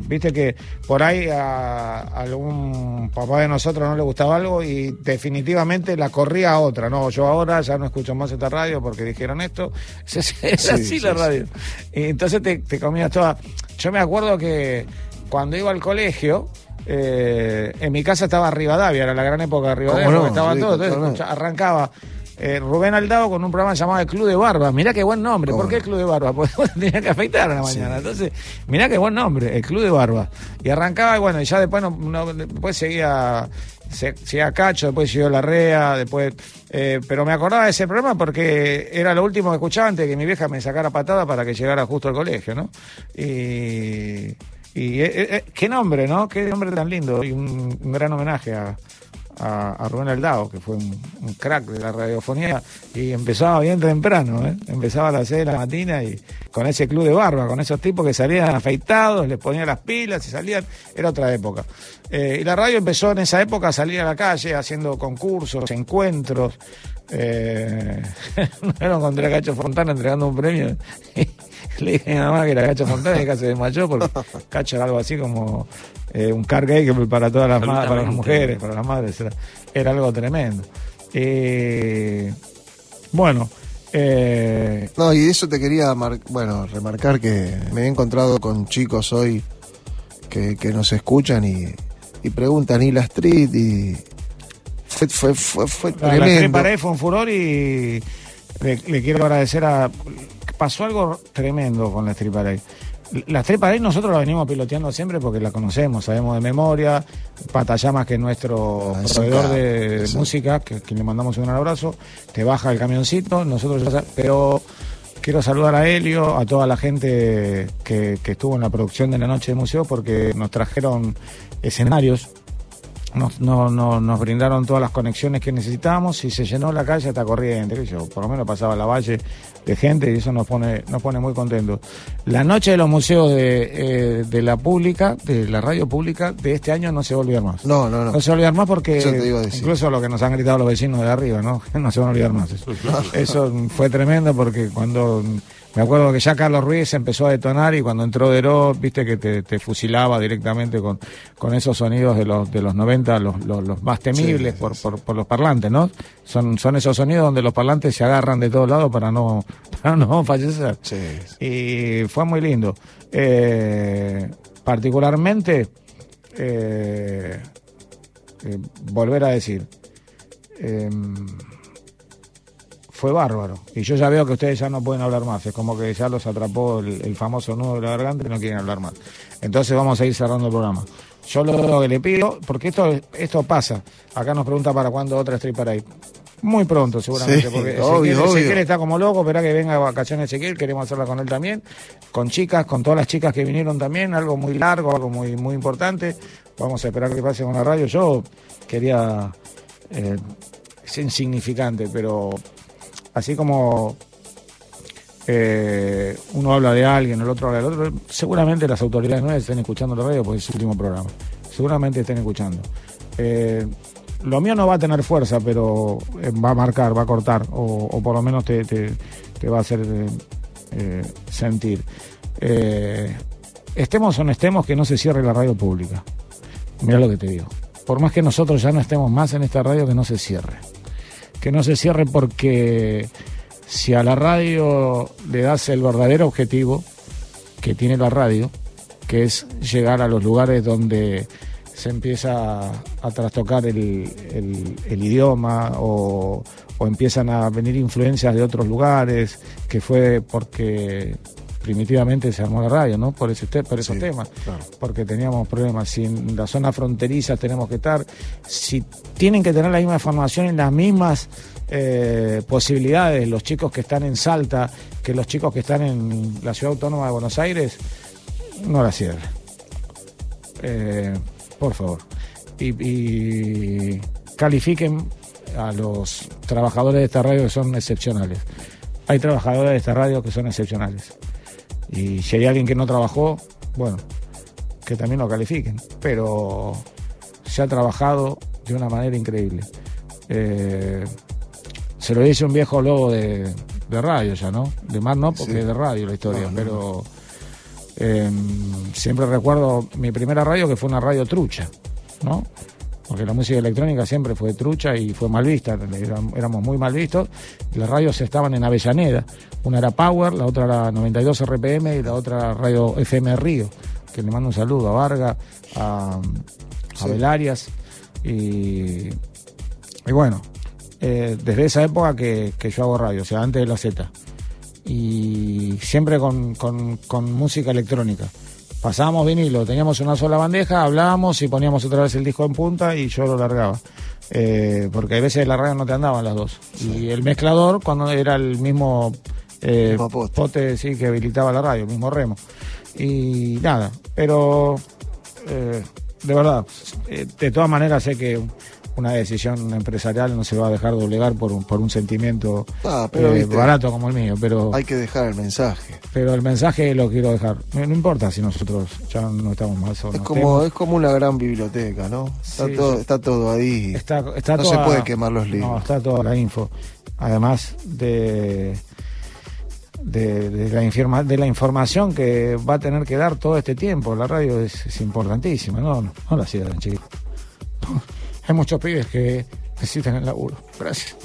Viste que por ahí a, algún papá de nosotros no le gustaba algo y definitivamente la corría a otra. No, yo ahora ya no escucho más esta radio porque dijeron esto. Es, así la radio. Y entonces te, te comías toda. Yo me acuerdo que cuando iba al colegio, eh, en mi casa estaba Rivadavia, era la gran época de Rivadavia, estaba todo, entonces arrancaba eh, Rubén Aldao con un programa llamado El Club de Barba. Mirá qué buen nombre. ¿Por qué el Club de Barba? Porque tenía que afeitar a la mañana. Entonces, mirá qué buen nombre, El Club de Barba. Y arrancaba, y bueno, y ya después, no, después seguía seguía Cacho, después siguió Larrea, después... Eh, pero me acordaba de ese programa porque era lo último que escuchaba antes que mi vieja me sacara patada para que llegara justo al colegio, ¿no? Y... y eh, qué nombre, ¿no? Qué nombre tan lindo y un gran homenaje a, a, Rubén Aldao, que fue un, crack de la radiofonía, y empezaba bien temprano, ¿eh? empezaba a las 6 de la mañana y con ese club de barba, con esos tipos que salían afeitados, les ponían las pilas y salían, era otra época. Eh, y la radio empezó en esa época a salir a la calle haciendo concursos, encuentros. Eh, no encontré a Cacho Fontana entregando un premio. Le dije a mi mamá que era Cacho Fontana y casi se desmayó porque Cacho era algo así como eh, un car gay para todas las, para las mujeres, para las madres, era, algo tremendo. Eh, bueno. Eh, no, y eso te quería bueno remarcar que me he encontrado con chicos hoy que, nos escuchan y, preguntan, ¿y la street? Y fue, fue, fue, fue tremendo. La fue un furor y le, quiero agradecer a... Pasó algo tremendo con la Street Parade la Street Parade nosotros la venimos piloteando siempre porque la conocemos, sabemos de memoria. Patallamas, que es nuestro ah, proveedor de, música, que, le mandamos un abrazo, te baja el camioncito, nosotros pero quiero saludar a Helio, a toda la gente que, estuvo en la producción de la noche de museo porque nos trajeron escenarios nos, no, no, nos brindaron todas las conexiones que necesitábamos y se llenó la calle hasta corriente, yo, por lo menos pasaba la valle de gente y eso nos pone, nos pone muy contentos. La noche de los museos de, eh, de la pública, de la radio pública, de este año no se va a olvidar más. No, no, no. No se va a olvidar más porque incluso lo que nos han gritado los vecinos de arriba, ¿no? No se van a olvidar más. eso fue tremendo porque cuando me acuerdo que ya Carlos Ruiz empezó a detonar y cuando entró Deró, viste que te, fusilaba directamente con, con esos sonidos de los, de los 90, los, los, más temibles por, por, los parlantes, ¿no? Son, son esos sonidos donde los parlantes se agarran de todos lados para no, para no fallecer. Y fue muy lindo. Eh, particularmente, eh, eh, volver a decir, em, fue bárbaro. Y yo ya veo que ustedes ya no pueden hablar más. Es como que ya los atrapó el, famoso nudo de la garganta y no quieren hablar más. Entonces vamos a ir cerrando el programa. Yo lo que le pido, porque esto, esto pasa. Acá nos pregunta para cuándo otra para ahí. Muy pronto, seguramente, porque Ezequiel, está como loco, espera que venga a vacaciones Ezequiel, queremos hacerla con él también, con chicas, con todas las chicas que vinieron también, algo muy largo, algo muy, muy importante. Vamos a esperar que pase con la radio. Yo quería, eh, es insignificante, pero así como eh, uno habla de alguien, el otro habla del otro, seguramente las autoridades nuevas estén escuchando la radio porque es su último programa. Seguramente estén escuchando. Eh, lo mío no va a tener fuerza, pero eh, va a marcar, va a cortar, o, por lo menos te, va a hacer sentir. estemos o no estemos, que no se cierre la radio pública. Mira lo que te digo. Por más que nosotros ya no estemos más en esta radio, que no se cierre que no se cierre porque si a la radio le das el verdadero objetivo que tiene la radio, que es llegar a los lugares donde se empieza a trastocar el, idioma o, empiezan a venir influencias de otros lugares, que fue porque primitivamente se armó la radio, ¿no? Por, ese, por esos temas, porque teníamos problemas. Si en la zona fronteriza tenemos que estar, si tienen que tener la misma formación en las mismas eh, posibilidades los chicos que están en Salta que los chicos que están en la Ciudad Autónoma de Buenos Aires, no la cierren. Eh, por favor. y califiquen a los trabajadores de esta radio que son excepcionales. Hay trabajadores de esta radio que son excepcionales. Y si hay alguien que no trabajó, bueno, que también lo califiquen. Pero se ha trabajado de una manera increíble. Eh, se lo dice un viejo lobo de, radio ya, ¿no? De más no, porque es de radio la historia, pero em, siempre recuerdo mi primera radio que fue una radio trucha, ¿no? Porque la música electrónica siempre fue trucha y fue mal vista, éramos muy mal vistos. Las radios estaban en Avellaneda, una era Power, la otra era 92 RPM y la otra Radio FM Río, que le mando un saludo a Varga, a, a Velarias. Y, y bueno, eh, desde esa época que, yo hago radio, o sea, antes de la Z. Y siempre con, con música electrónica pasábamos vinilo, teníamos una sola bandeja, hablábamos y poníamos otra vez el disco en punta y yo lo largaba. Eh, porque a veces la radio no te andaban las dos. Y el mezclador, cuando era el mismo eh, pote. sí, que habilitaba la radio, el mismo remo. Y nada, pero eh, de verdad, de todas maneras sé que una decisión empresarial no se va a dejar doblegar por un, por un sentimiento ah, eh, barato como el mío. pero Hay que dejar el mensaje. Pero el mensaje lo quiero dejar. No, importa si nosotros ya no estamos más o Es como, es como una gran biblioteca, ¿no? Está, todo, está todo ahí. Está, está no se puede quemar los libros. No, está toda la info. Además de... De, la informa, de la información que va a tener que dar todo este tiempo. La radio es, importantísima, no, no, la cierran, chicos. Hay muchos pibes que necesitan el laburo. Gracias.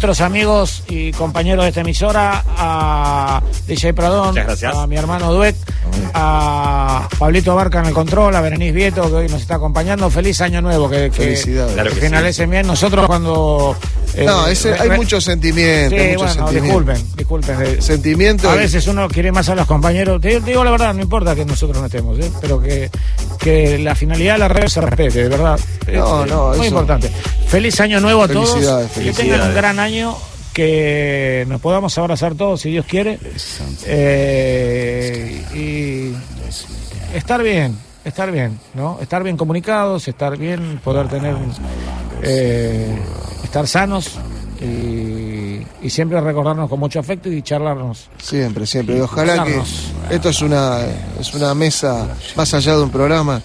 Nuestros amigos y compañeros de esta emisora, a DJ Pradón, a mi hermano Duet, a Pablito Barca en el control, a Berenice Vieto que hoy nos está acompañando. Feliz año nuevo, que, que, finalicen bien. Nosotros cuando... Eh, no, hay mucho sentimiento. Sí, bueno, disculpen, disculpen. Sentimiento. A veces uno quiere más a los compañeros. Te, digo la verdad, no importa que nosotros no estemos, ¿eh? pero que, que la finalidad de la red se respete, de verdad. No, no, muy importante. Feliz año nuevo a todos. Que tengan un gran año que nos podamos abrazar todos si Dios quiere eh, y estar bien, estar bien, ¿no? Estar bien comunicados, estar bien, poder tener, eh, estar sanos y, y, siempre recordarnos con mucho afecto y charlarnos. Siempre, siempre. Y ojalá que esto es una, es una mesa más allá de un programa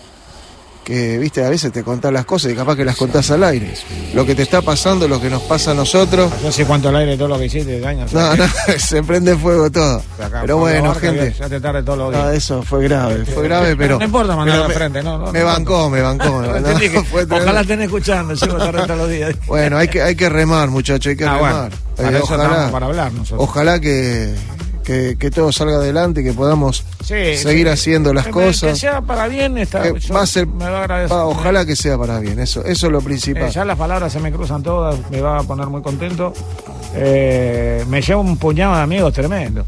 que, viste, a veces te contás las cosas y capaz que las contás al aire. Lo que te está pasando, lo que nos pasa a nosotros. No sé cuánto al aire todo lo que hiciste daño. No, no, se prende fuego todo. pero bueno, gente. Ya te tarde todos los días. No, eso fue grave, fue grave, pero. No importa mandar a frente, no, no. Me bancó, me bancó. ojalá estén escuchando, llego tarde todos los días. Bueno, hay que, hay que remar, muchachos, hay que ah, remar. Para, ojalá, para hablar nosotros. Ojalá que que, todo salga adelante y que podamos seguir haciendo las cosas. Que sea para bien, está, va a ser, me va a agradecer. ojalá que sea para bien, eso, eso es lo principal. Eh, ya las palabras se me cruzan todas, me va a poner muy contento. Eh, me lleva un puñado de amigos tremendo.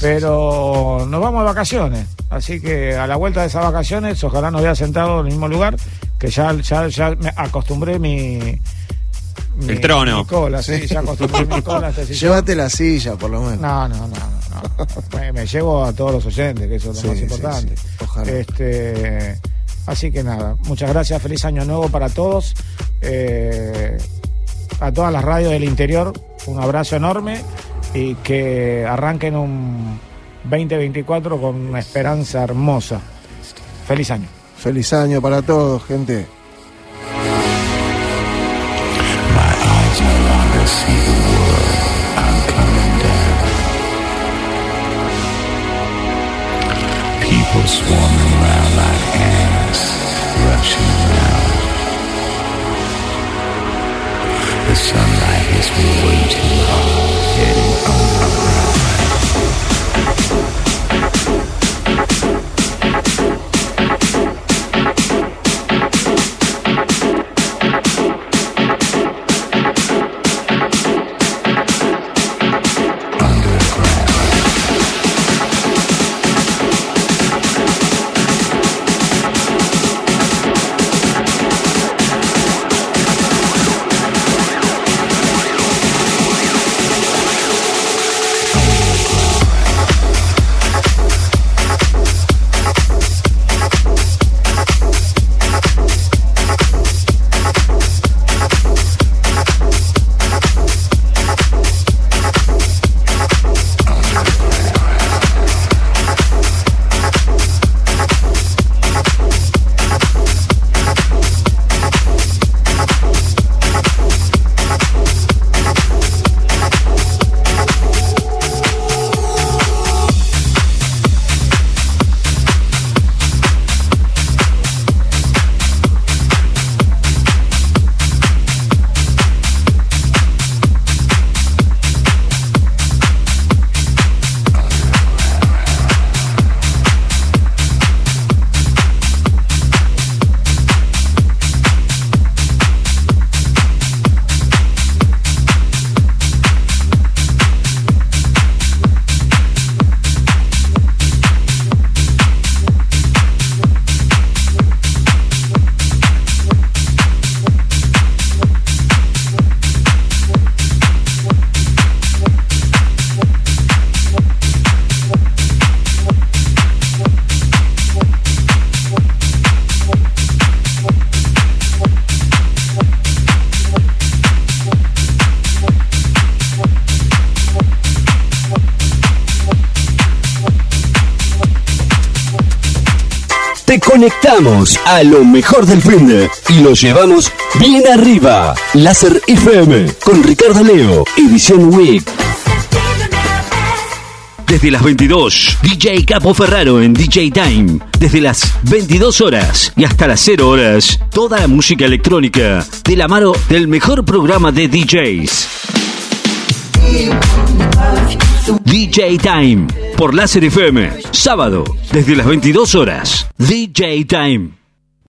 pero nos vamos de vacaciones, así que a la vuelta de esas vacaciones, ojalá nos vea sentado en el mismo lugar, que ya, ya, ya me acostumbré mi el trono. sí, ya acostumbré mi cola. Llévate la silla, por lo menos. No, no, no. me, llevo a todos los oyentes, que eso es lo más importante. Este, así que nada, muchas gracias. Feliz año nuevo para todos. Eh, a todas las radios del interior, un abrazo enorme y que arranquen un 2024 con una esperanza hermosa. Feliz año. Feliz año para todos, gente. people swarming around like ants, rushing around. The sunlight hits me conectamos a lo mejor del fin y lo llevamos bien arriba. Láser FM con Ricardo Leo, edición Week. Desde las 22, DJ Capo Ferraro en DJ Time. Desde las 22 horas y hasta las 0 horas, toda la música electrónica de la mano del mejor programa de DJs. DJ Time por Láser FM, sábado desde las 22 horas. DJ Time.